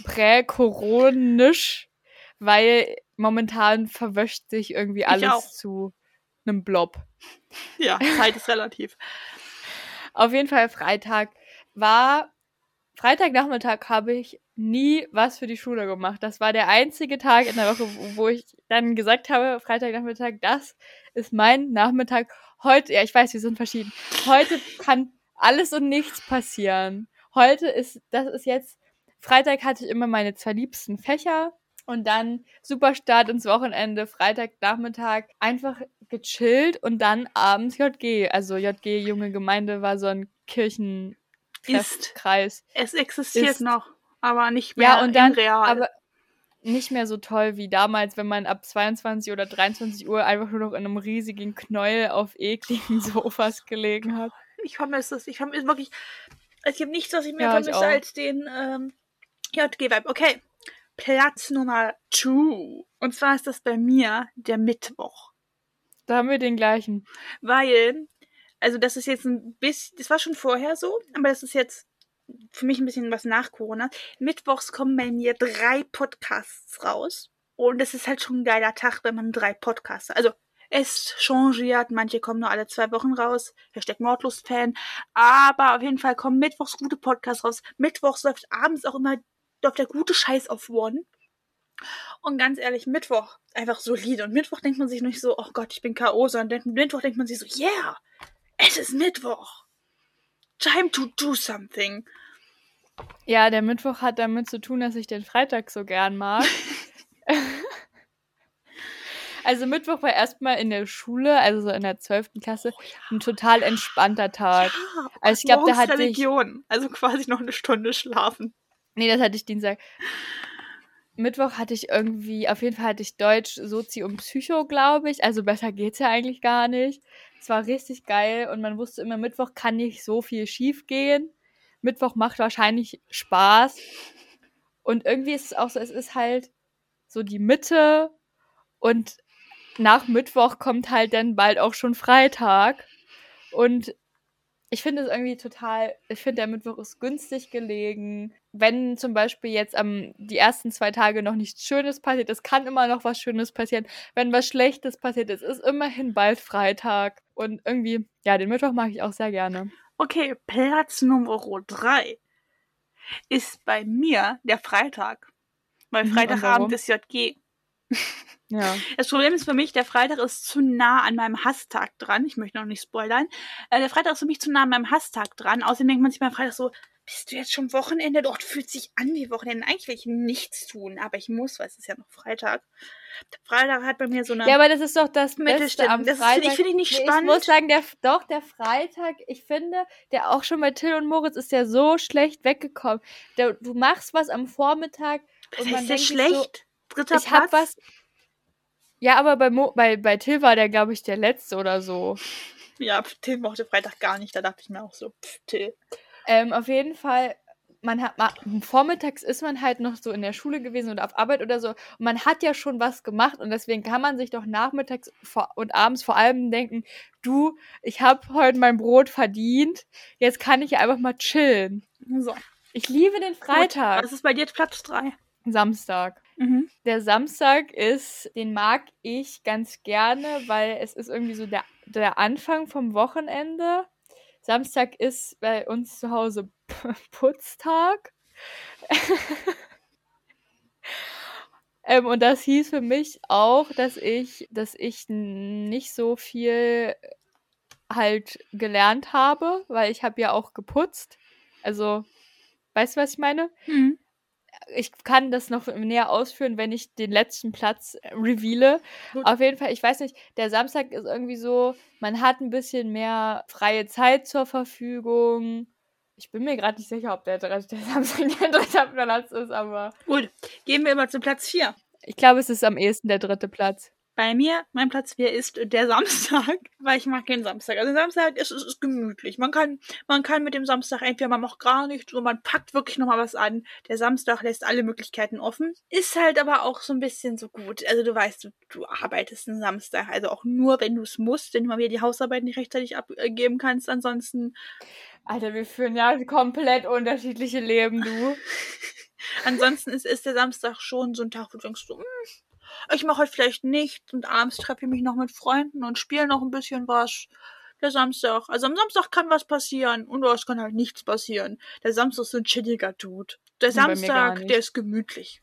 prä-koronisch, weil momentan verwöscht sich irgendwie alles zu einem Blob. Ja, Zeit ist relativ. Auf jeden Fall Freitag war Freitagnachmittag habe ich nie was für die Schule gemacht. Das war der einzige Tag in der Woche, wo- ich dann gesagt habe, Freitagnachmittag, das ist mein Nachmittag. Heute, ja, ich weiß, wir sind verschieden. Heute kann alles und nichts passieren. Heute ist, das ist jetzt, Freitag hatte ich immer meine zwei liebsten Fächer und dann super Start ins Wochenende, Freitagnachmittag einfach gechillt und dann abends JG. Also JG Junge Gemeinde war so ein Kirchen Ist. Kreis. Es existiert Ist- noch, aber nicht mehr Ja, und dann, real. aber nicht mehr so toll wie damals, wenn man ab 22 oder 23 Uhr einfach nur noch in einem riesigen Knäuel auf ekligen Sofas gelegen hat. ich vermisse es. Ich vermisse wirklich. Es gibt nichts, was ich mehr Ja, vermisse als den ähm, JG-Vibe. Okay. Platz Nummer 2. Und zwar ist das bei mir der Mittwoch. Da haben wir den gleichen. Weil, also das ist jetzt ein bisschen, das war schon vorher so, aber das ist jetzt für mich ein bisschen was nach Corona. Mittwochs kommen bei mir drei Podcasts raus. Und es ist halt schon ein geiler Tag, wenn man drei Podcasts, also es changiert, manche kommen nur alle zwei Wochen raus, Hashtag Mordlust-Fan, aber auf jeden Fall kommen mittwochs gute Podcasts raus. Mittwochs läuft abends auch immer läuft der gute Scheiß auf One. Und ganz ehrlich, Mittwoch einfach solide. Und Mittwoch denkt man sich nicht so, oh Gott, ich bin K.O., sondern Mittwoch denkt man sich so, yeah, es ist Mittwoch. Time to do something. Ja, der Mittwoch hat damit zu tun, dass ich den Freitag so gern mag. also Mittwoch war erstmal in der Schule, also so in der 12. Klasse, ein total entspannter Tag. Ja, Also ich glaub, da hatte ich- Religion. Also quasi noch eine Stunde schlafen. Nee, das hatte ich Dienstag. Mittwoch hatte ich irgendwie, auf jeden Fall hatte ich Deutsch, Sozi und Psycho, glaube ich. Also besser geht's ja eigentlich gar nicht. Es war richtig geil und man wusste immer, Mittwoch kann nicht so viel schief gehen. Mittwoch macht wahrscheinlich Spaß. Und irgendwie ist es auch so, es ist halt so die Mitte und nach Mittwoch kommt halt dann bald auch schon Freitag. Und ich finde es irgendwie total, ich finde der Mittwoch ist günstig gelegen. Wenn zum Beispiel jetzt am die ersten zwei Tage noch nichts Schönes passiert, es kann immer noch was Schönes passieren. Wenn was Schlechtes passiert ist, ist immerhin bald Freitag. Und irgendwie, ja, den Mittwoch mag ich auch sehr gerne. Okay, Platz Nummer drei ist bei mir der Freitag. Weil Mhm, Freitagabend ist JG. Ja. Das Problem ist für mich, der Freitag ist zu nah an meinem Hasstag dran. Ich möchte noch nicht spoilern. Äh, der Freitag ist für mich zu nah an meinem Hasstag dran. Außerdem denkt man sich beim Freitag so, bist du jetzt schon Wochenende? Dort fühlt sich an wie Wochenende. Eigentlich will ich nichts tun, aber ich muss, weil es ist ja noch Freitag. Der Freitag hat bei mir so eine... Ja, aber das ist doch das Beste am Das Freitag. finde ich, finde ich nicht Nee, spannend. Ich muss sagen, der, doch, der Freitag, ich finde, der auch schon bei Till und Moritz ist ja so schlecht weggekommen. Der, du machst was am Vormittag das und man heißt ja schlecht. Dritter So, ich hab was. Ja, aber bei, Mo, bei, bei Till war der, glaube ich, der letzte oder so. Ja, Till mochte Freitag gar nicht. Da dachte ich mir auch so, pff, Till. Ähm, auf jeden Fall, man hat ma- vormittags ist man halt noch so in der Schule gewesen oder auf Arbeit oder so. Und man hat ja schon was gemacht und deswegen kann man sich doch nachmittags vor, und abends vor allem denken, du, ich habe heute mein Brot verdient, jetzt kann ich einfach mal chillen. So. Ich liebe den Freitag. Das ist bei dir Platz drei. Samstag. Mhm. Der Samstag ist, den mag ich ganz gerne, weil es ist irgendwie so der der Anfang vom Wochenende. Samstag ist bei uns zu Hause Putztag. ähm, und das hieß für mich auch, dass ich, dass ich nicht so viel halt gelernt habe, weil ich habe ja auch geputzt. Also, weißt du, was ich meine? Mhm. Ich kann das noch näher ausführen, wenn ich den letzten Platz äh, reveale. Gut. Auf jeden Fall, ich weiß nicht, der Samstag ist irgendwie so, man hat ein bisschen mehr freie Zeit zur Verfügung. Ich bin mir gerade nicht sicher, ob der, der Samstag der dritte Platz ist, aber Gut, gehen wir über zu Platz 4. ich glaube, es ist am ehesten der dritte Platz. Bei mir, mein Platz 4 ist der Samstag, weil ich mag den Samstag. Also Samstag ist, ist, ist gemütlich. Man kann, man kann mit dem Samstag entweder man macht gar nichts oder man packt wirklich nochmal was an. Der Samstag lässt alle Möglichkeiten offen. Ist halt aber auch so ein bisschen so gut. Also du weißt, du, du arbeitest einen Samstag. Also auch nur, wenn du es musst, wenn du mal wieder die Hausarbeit nicht rechtzeitig abgeben kannst. Ansonsten, Alter, wir führen ja komplett unterschiedliche Leben, du. ansonsten ist, ist der Samstag schon so ein Tag, wo du denkst, so, hm, ich mache heute vielleicht nichts und abends treffe ich mich noch mit Freunden und spiele noch ein bisschen was. Der Samstag. Also am Samstag kann was passieren und es kann halt nichts passieren. Der Samstag ist so ein chilliger Dude. Der Samstag, der ist gemütlich.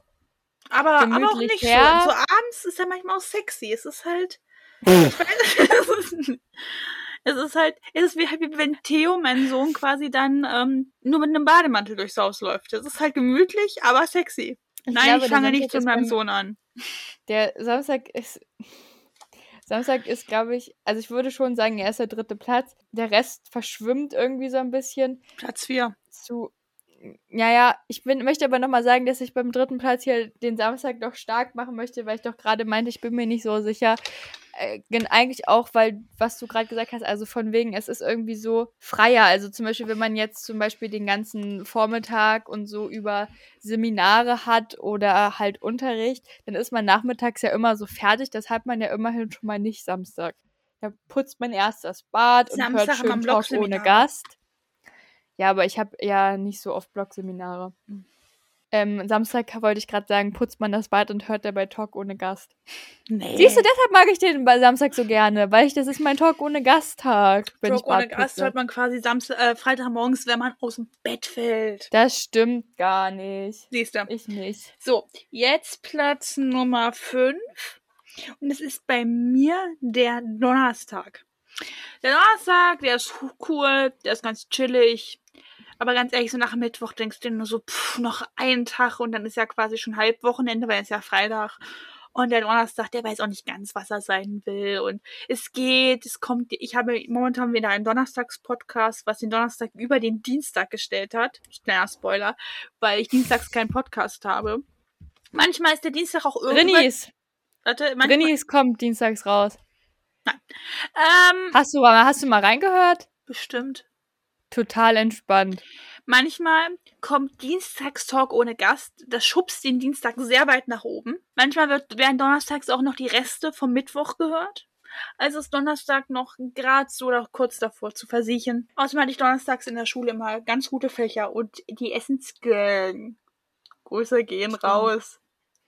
Aber, aber auch Gemütlich, nicht ja. so. So abends ist er manchmal auch sexy. Es ist halt. Es ist, halt, es ist wie, wie wenn Theo, mein Sohn, quasi dann ähm, nur mit einem Bademantel durchs Haus läuft. Es ist halt gemütlich, aber sexy. Ich Nein, glaube, ich fange nicht mit meinem Sohn an. Der Samstag ist. Samstag ist, glaube ich, also ich würde schon sagen, er ist der dritte Platz. Der Rest verschwimmt irgendwie so ein bisschen Platz 4. zu. Ja, ja, ich bin, möchte aber nochmal sagen, dass ich beim dritten Platz hier den Samstag doch stark machen möchte, weil ich doch gerade meinte, ich bin mir nicht so sicher. Äh, gen- eigentlich auch, weil, was du gerade gesagt hast, also von wegen, es ist irgendwie so freier. Also zum Beispiel, wenn man jetzt zum Beispiel den ganzen Vormittag und so über Seminare hat oder halt Unterricht, dann ist man nachmittags ja immer so fertig. Das hat man ja immerhin schon mal nicht Samstag. Da putzt man erst das Bad und Samstag hört haben wir schön Talk ohne. Gast. Ja, aber ich habe ja nicht so oft Blogseminare. Hm. Ähm, Samstag wollte ich gerade sagen, putzt man das Bad und hört dabei Talk ohne Gast. Nee. Siehst du, deshalb mag ich den bei Samstag so gerne, weil ich das ist mein Talk ohne Gasttag. Talk ohne Gast hört man quasi Samstag, äh, Freitagmorgens, wenn man aus dem Bett fällt. Das stimmt gar nicht. Siehst du. Ich nicht. So, jetzt Platz Nummer 5. Und es ist bei mir der Donnerstag. Der Donnerstag, der ist cool, der ist ganz chillig. Aber ganz ehrlich, so nach Mittwoch denkst du dir nur so, pff, noch einen Tag und dann ist ja quasi schon halb Wochenende, weil es ja Freitag. Und der Donnerstag, der weiß auch nicht ganz, was er sein will. Und es geht, es kommt, ich habe momentan wieder einen Donnerstagspodcast, was den Donnerstag über den Dienstag gestellt hat. Kleiner Spoiler, weil ich dienstags keinen Podcast habe. Manchmal ist der Dienstag auch irgendwann. Brinis. Warte, manchmal, Brinis kommt dienstags raus. Ähm, Hast du, mal- hast du mal reingehört? bestimmt. Total entspannt. Manchmal kommt Dienstagstalk ohne Gast. Das schubst den Dienstag sehr weit nach oben. Manchmal wird, werden donnerstags auch noch die Reste vom Mittwoch gehört. Also ist Donnerstag noch gerade so oder kurz davor zu versichern. Außerdem hatte ich donnerstags in der Schule immer ganz gute Fächer und die Essensgang. Grüße gehen Stimmt. raus.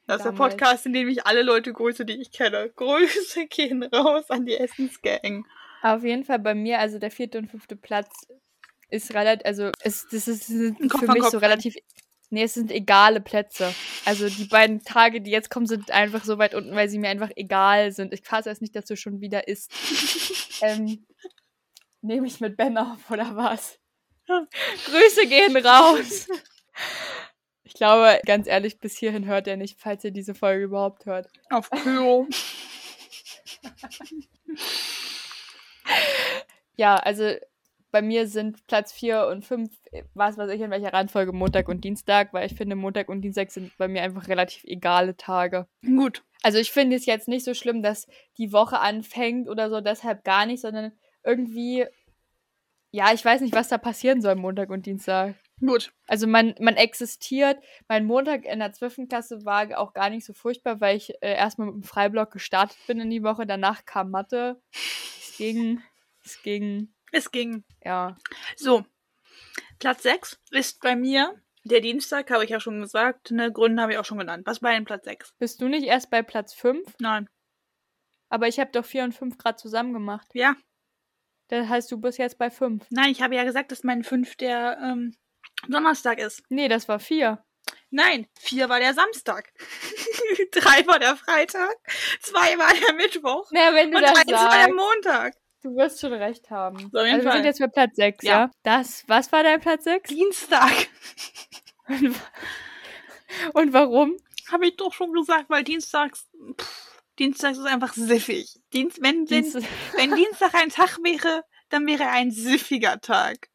Das ist der. Podcast, in dem ich alle Leute grüße, die ich kenne. Grüße gehen raus an die Essensgang. Auf jeden Fall bei mir, also der vierte und fünfte Platz ist relativ, also es, das ist sind Kopf für mich Kopf so rein. relativ, nee, es sind egale Plätze. Also die beiden Tage, die jetzt kommen, sind einfach so weit unten, weil sie mir einfach egal sind. Ich fasse erst nicht, dass du schon wieder isst. ähm, nehme ich mit Ben auf, oder was? Grüße gehen raus. Ich glaube, ganz ehrlich, bis hierhin hört er nicht, falls ihr diese Folge überhaupt hört. Auf Klo. Ja, also bei mir sind Platz 4 und 5, was weiß ich, in welcher Reihenfolge Montag und Dienstag, weil ich finde, Montag und Dienstag sind bei mir einfach relativ egale Tage. Gut. Also ich finde es jetzt nicht so schlimm, dass die Woche anfängt oder so, deshalb gar nicht, sondern irgendwie, ja, ich weiß nicht, was da passieren soll Montag und Dienstag. Gut. Also man, man existiert. Mein Montag in der 12. Klasse war auch gar nicht so furchtbar, weil ich äh, erstmal mit dem Freiblock gestartet bin in die Woche. Danach kam Mathe. Es ging, es ging, Es ging. ja. So, Platz 6 ist bei mir der Dienstag, habe ich ja schon gesagt. Ne, Gründe habe ich auch schon genannt. Was bei denn Platz 6? Bist du nicht erst bei Platz 5? Nein. Aber ich habe doch 4 und 5 gerade zusammen gemacht. Ja. Das heißt, du bist jetzt bei 5. Nein, ich habe ja gesagt, dass mein 5 der ähm, Donnerstag ist. Nee, das war 4. Nein, 4 war der Samstag. 3 war der Freitag. 2 war der Mittwoch. Na, wenn du Und das 1 war sagst, der Montag. du wirst schon recht haben. So, also wir sind jetzt bei Platz 6, ja? Ja. Das, was war dein Platz 6? Dienstag. Und warum? Habe ich doch schon gesagt, weil Dienstags. Pff, Dienstags ist einfach siffig. Dienst, wenn, wenn, Dienst- wenn Dienstag ein Tag wäre, dann wäre er ein siffiger Tag.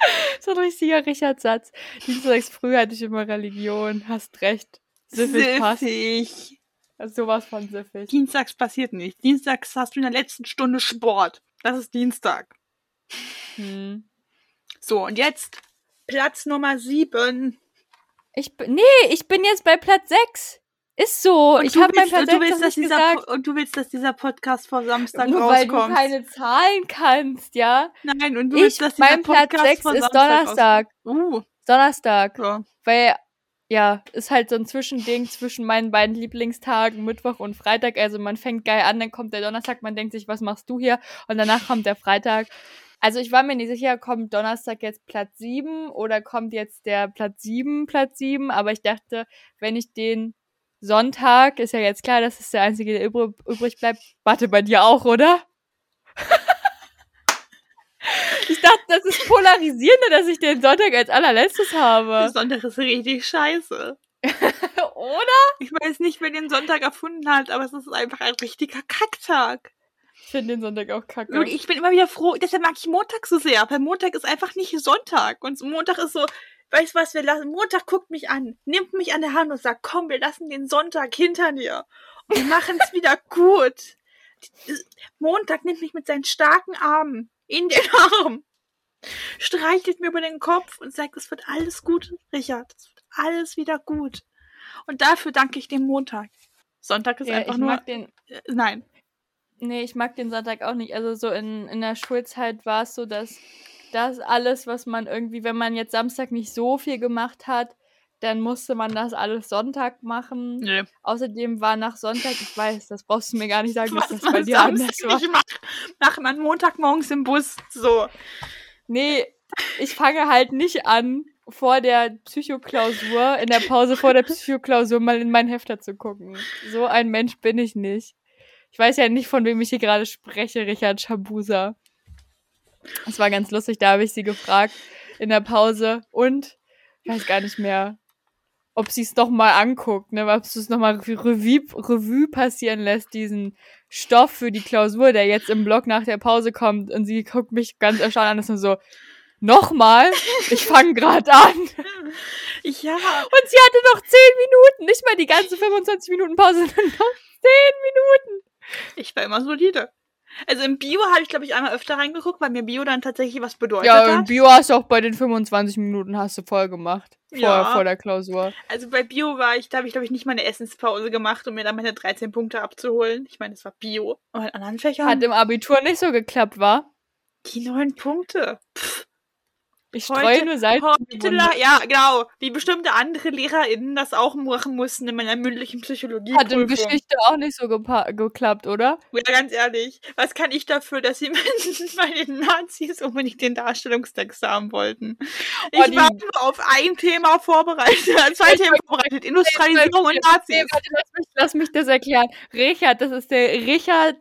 So ein richtiger Richard-Satz. Dienstags früh hatte ich immer Religion. Hast recht. Siffig passt. Siffig. Also sowas von siffig. Dienstags passiert nicht. Dienstags hast du in der letzten Stunde Sport. Das ist Dienstag. Hm. So, und jetzt Platz Nummer 7. Ich bin, nee, ich bin jetzt bei Platz 6. Ist so. Und ich habe willst, Platz du 6 willst, dass dieser gesagt. Po- und du willst, dass dieser Podcast vor Samstag Nur weil du rauskommt. keine Zahlen kannst, ja? Nein, und du Ich, willst, dass dieser mein Platz Podcast 6 vor ist Donnerstag. rauskommt. Uh, Donnerstag. ja. Weil, ja, ist halt so ein Zwischending zwischen meinen beiden Lieblingstagen, Mittwoch und Freitag. Also man fängt geil an, dann kommt der Donnerstag, man denkt sich, was machst du hier? Und danach kommt der Freitag. Also ich war mir nicht sicher, kommt Donnerstag jetzt Platz 7 oder kommt jetzt der Platz 7 Platz 7, aber ich dachte, wenn ich den Sonntag, ist ja jetzt klar, das ist der einzige, der übr übrig bleibt. Warte, bei dir auch, oder? ich dachte, das ist polarisierender, dass ich den Sonntag als allerletztes habe. Der Sonntag ist richtig scheiße. Oder? Ich weiß nicht, wer den Sonntag erfunden hat, aber es ist einfach ein richtiger Kacktag. Ich finde den Sonntag auch kacke. Und ich bin immer wieder froh, deshalb mag ich Montag so sehr, weil Montag ist einfach nicht Sonntag. Und Montag ist so, weißt du was, wir lassen, Montag guckt mich an, nimmt mich an der Hand und sagt, komm, wir lassen den Sonntag hinter dir. Und wir machen es wieder gut. Montag nimmt mich mit seinen starken Armen in den Arm, streichelt mir über den Kopf und sagt, es wird alles gut, Richard. Es wird alles wieder gut. Und dafür danke ich dem Montag. Sonntag ist ja, einfach ich nur, mag den, äh, nein. nee, ich mag den Sonntag auch nicht. Also so in, in der Schulzeit war es so, dass das alles, was man irgendwie, wenn man jetzt Samstag nicht so viel gemacht hat, dann musste man das alles Sonntag machen. Nee. Außerdem war nach Sonntag, ich weiß, das brauchst du mir gar nicht sagen, was das bei dir Samstag anders war. macht man Montagmorgens im Bus. So. Nee, ich fange halt nicht an, vor der Psychoklausur, in der Pause vor der Psychoklausur mal in meinen Hefter zu gucken. So ein Mensch bin ich nicht. Ich weiß ja nicht, von wem ich hier gerade spreche, Richard Schabusa. Das war ganz lustig, da habe ich sie gefragt in der Pause und ich weiß gar nicht mehr, ob sie es nochmal anguckt, ne, ob sie es nochmal Revue, Revue passieren lässt, diesen Stoff für die Klausur, der jetzt im Blog nach der Pause kommt und sie guckt mich ganz erstaunt an, ist nur so, nochmal? Ich fange gerade an. Ja, Und sie hatte noch 10 Minuten, nicht mal die ganze 25 Minuten Pause, sondern noch 10 Minuten. ich war immer solide. Also im Bio habe ich, glaube ich, einmal öfter reingeguckt, weil mir Bio dann tatsächlich was bedeutet Ja, und hat. Bio hast du auch bei den 25 Minuten hast du voll gemacht. Vor, Ja. vor der Klausur. Also bei Bio war ich, da habe ich, glaube ich, nicht mal eine Essenspause gemacht, um mir dann meine 13 Punkte abzuholen. Ich meine, es war Bio. Und in anderen Fächern, Hat im Abitur nicht so geklappt, war? die neun Punkte. Ich streue nur Salz. die Heute, ja, genau. Wie bestimmte andere LehrerInnen das auch machen mussten in meiner mündlichen Psychologie. Hat in Geschichte auch nicht so geklappt, oder? Ja, ganz ehrlich, was kann ich dafür, dass sie bei den Nazis unbedingt den Darstellungstext haben wollten? Ich Oh, die- war nur auf ein Thema vorbereitet, zwei Themen vorbereitet, Industrialisierung und Nee, Nazis. warte, lass mich, lass mich das erklären. Richard, das ist der Richard,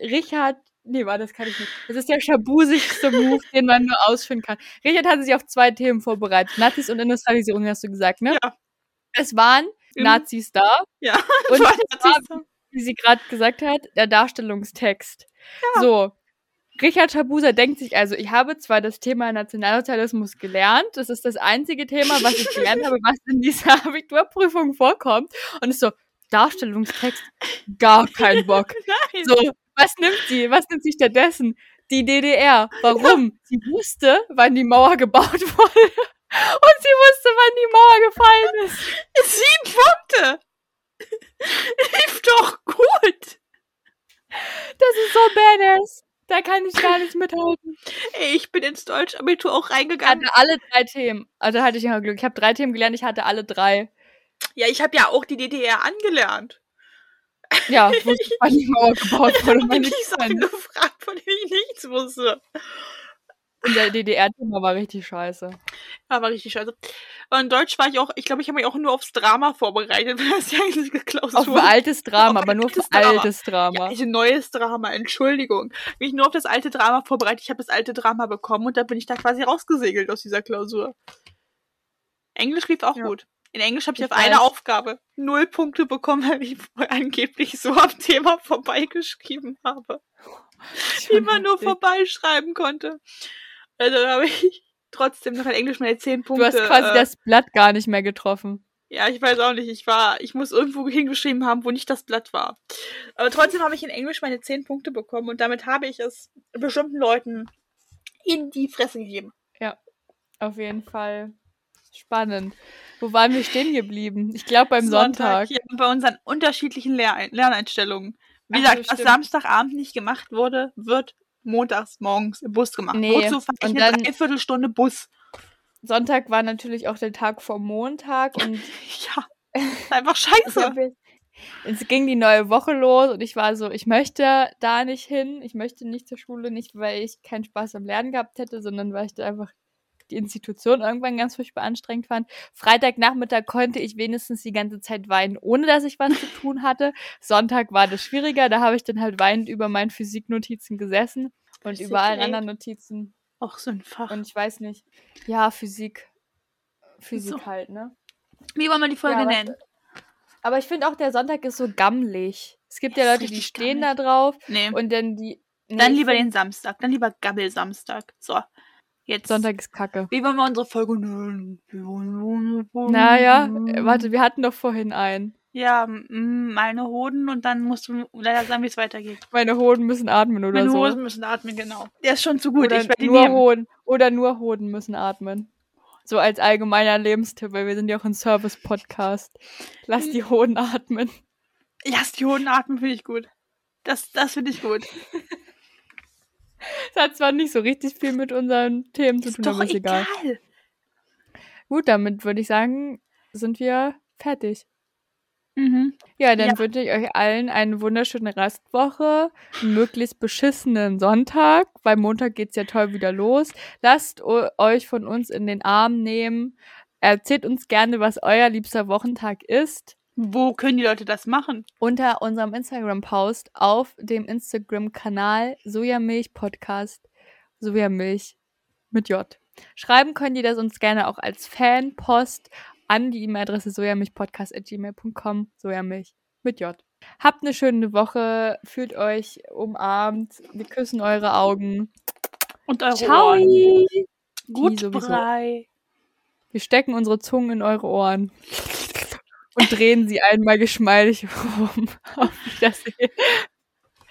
Richard, nee, warte, das kann ich nicht. Das ist der schabusigste Move, den man nur ausführen kann. Richard hatte sich auf zwei Themen vorbereitet. Nazis und Industrialisierung, hast du gesagt, ne? Ja. Es waren Mhm. Nazis da Ja, und war es war, Nazis. wie sie gerade gesagt hat, der Darstellungstext. So. Richard Schabuser denkt sich also, ich habe zwar das Thema Nationalsozialismus gelernt, das ist das einzige Thema, was ich gelernt habe, was in dieser Abiturprüfung vorkommt. Und ist so, Darstellungstext, gar kein Bock. Nein. So, was nimmt sie? Was nimmt sie stattdessen? Die DDR. Warum? Sie wusste, wann die Mauer gebaut wurde. Und sie wusste, wann die Mauer gefallen ist. Sieben Punkte! Lief doch gut! Das ist so badass. Da kann ich gar nicht mithalten. Ey, ich bin ins Deutschabitur auch Ich reingegangen. hatte alle drei Themen. Also hatte ich immer Glück. Ich habe drei Themen gelernt, ich hatte alle drei. Ja, ich habe ja auch die DDR angelernt. Ja, wo die Mauer gebaut wurde. Meine Ich Sachen gefragt, von denen ich nichts wusste. In der DDR-Thema war richtig scheiße. Ja, war richtig scheiße. Und in Deutsch war ich auch, ich glaube, ich habe mich auch nur aufs Drama vorbereitet, weil das die einzige Klausur Auf ein altes Drama, Auf aber nur auf altes Drama. altes Drama. Ja, ein neues Drama, Entschuldigung. Mich nur auf das alte Drama vorbereitet. Ich habe das alte Drama bekommen und da bin ich da quasi rausgesegelt aus dieser Klausur. Englisch lief auch Ja. gut. In Englisch habe ich, Ich auf eine weiß. Aufgabe null Punkte bekommen, weil ich angeblich so am Thema vorbeigeschrieben habe, wie man nur vorbeischreiben konnte. Also da habe ich trotzdem noch in Englisch meine zehn Du Punkte. hast quasi äh, das Blatt gar nicht mehr getroffen. ja, ich weiß auch nicht. Ich war, ich muss irgendwo hingeschrieben haben, wo nicht das Blatt war. Aber trotzdem habe ich in Englisch meine 10 Punkte bekommen und damit habe ich es bestimmten Leuten in die Fresse gegeben. Auf jeden Fall spannend. Wo waren wir stehen geblieben? Ich glaube beim Sonntag. Hier bei unseren unterschiedlichen Lehr Lerneinstellungen. Wie Ach gesagt, was stimmt. Samstagabend nicht gemacht wurde, wird montags morgens im Bus gemacht. Nee, Wozu fahre ich eine Dreiviertelstunde Bus? Sonntag war natürlich auch der Tag vor Montag und Ja, einfach scheiße. es ging die neue Woche los und ich war so, ich möchte da nicht hin, ich möchte nicht zur Schule, nicht weil ich keinen Spaß am Lernen gehabt hätte, sondern weil ich da einfach die Institution irgendwann ganz furchtbar anstrengend fand. Freitagnachmittag konnte ich wenigstens die ganze Zeit weinen, ohne dass ich was zu tun hatte. Sonntag war das schwieriger, da habe ich dann halt weinend über meinen Physiknotizen gesessen und Physik, über allen anderen Notizen Auch so ein Fach. und ich weiß nicht. Ja, Physik. Physik So. halt, ne? Wie wollen wir die Folge Ja, nennen? Aber ich finde auch, der Sonntag ist so gammelig. Es gibt Ja, ja Leute, die stehen da gammelig. drauf Nee. und dann die. Nee, dann lieber den Samstag. Dann lieber Gabbel-Samstag. So. Jetzt. Sonntag ist kacke. Wie wollen wir unsere Folge Naja, warte, wir hatten doch vorhin einen. Ja, mm, meine Hoden und dann musst du leider sagen, wie es weitergeht. Meine Hoden müssen atmen oder Meine so. Hoden müssen atmen, genau. Der ist schon zu gut. oder ich nur nehmen. Hoden. Oder nur Hoden müssen atmen. So als allgemeiner Lebenstipp, weil wir sind ja auch ein Service-Podcast. Lass die Hoden atmen. Lass die Hoden atmen, finde ich gut. Das, das finde ich gut. Das hat zwar nicht so richtig viel mit unseren Themen zu tun, aber ist egal. egal. Gut, damit würde ich sagen, sind wir fertig. Mhm. Ja, dann Ja. wünsche ich euch allen eine wunderschöne Restwoche, einen möglichst beschissenen Sonntag, weil Montag geht's ja toll wieder los. Lasst euch von uns in den Arm nehmen. Erzählt uns gerne, was euer liebster Wochentag ist. Wo können die Leute das machen? Unter unserem Instagram-Post auf dem Instagram-Kanal Sojamilch Podcast. Sojamilch mit J. Schreiben könnt ihr das uns gerne auch als Fanpost an die E-Mail-Adresse sojamilchpodcast.gmail.com. Sojamilch mit J. Habt eine schöne Woche, fühlt euch umarmt, wir küssen eure Augen. Und eure Ciao! Ohren. Die Gut. Brei. Wir stecken unsere Zungen in eure Ohren und drehen sie einmal geschmeidig rum. Auf Wiedersehen.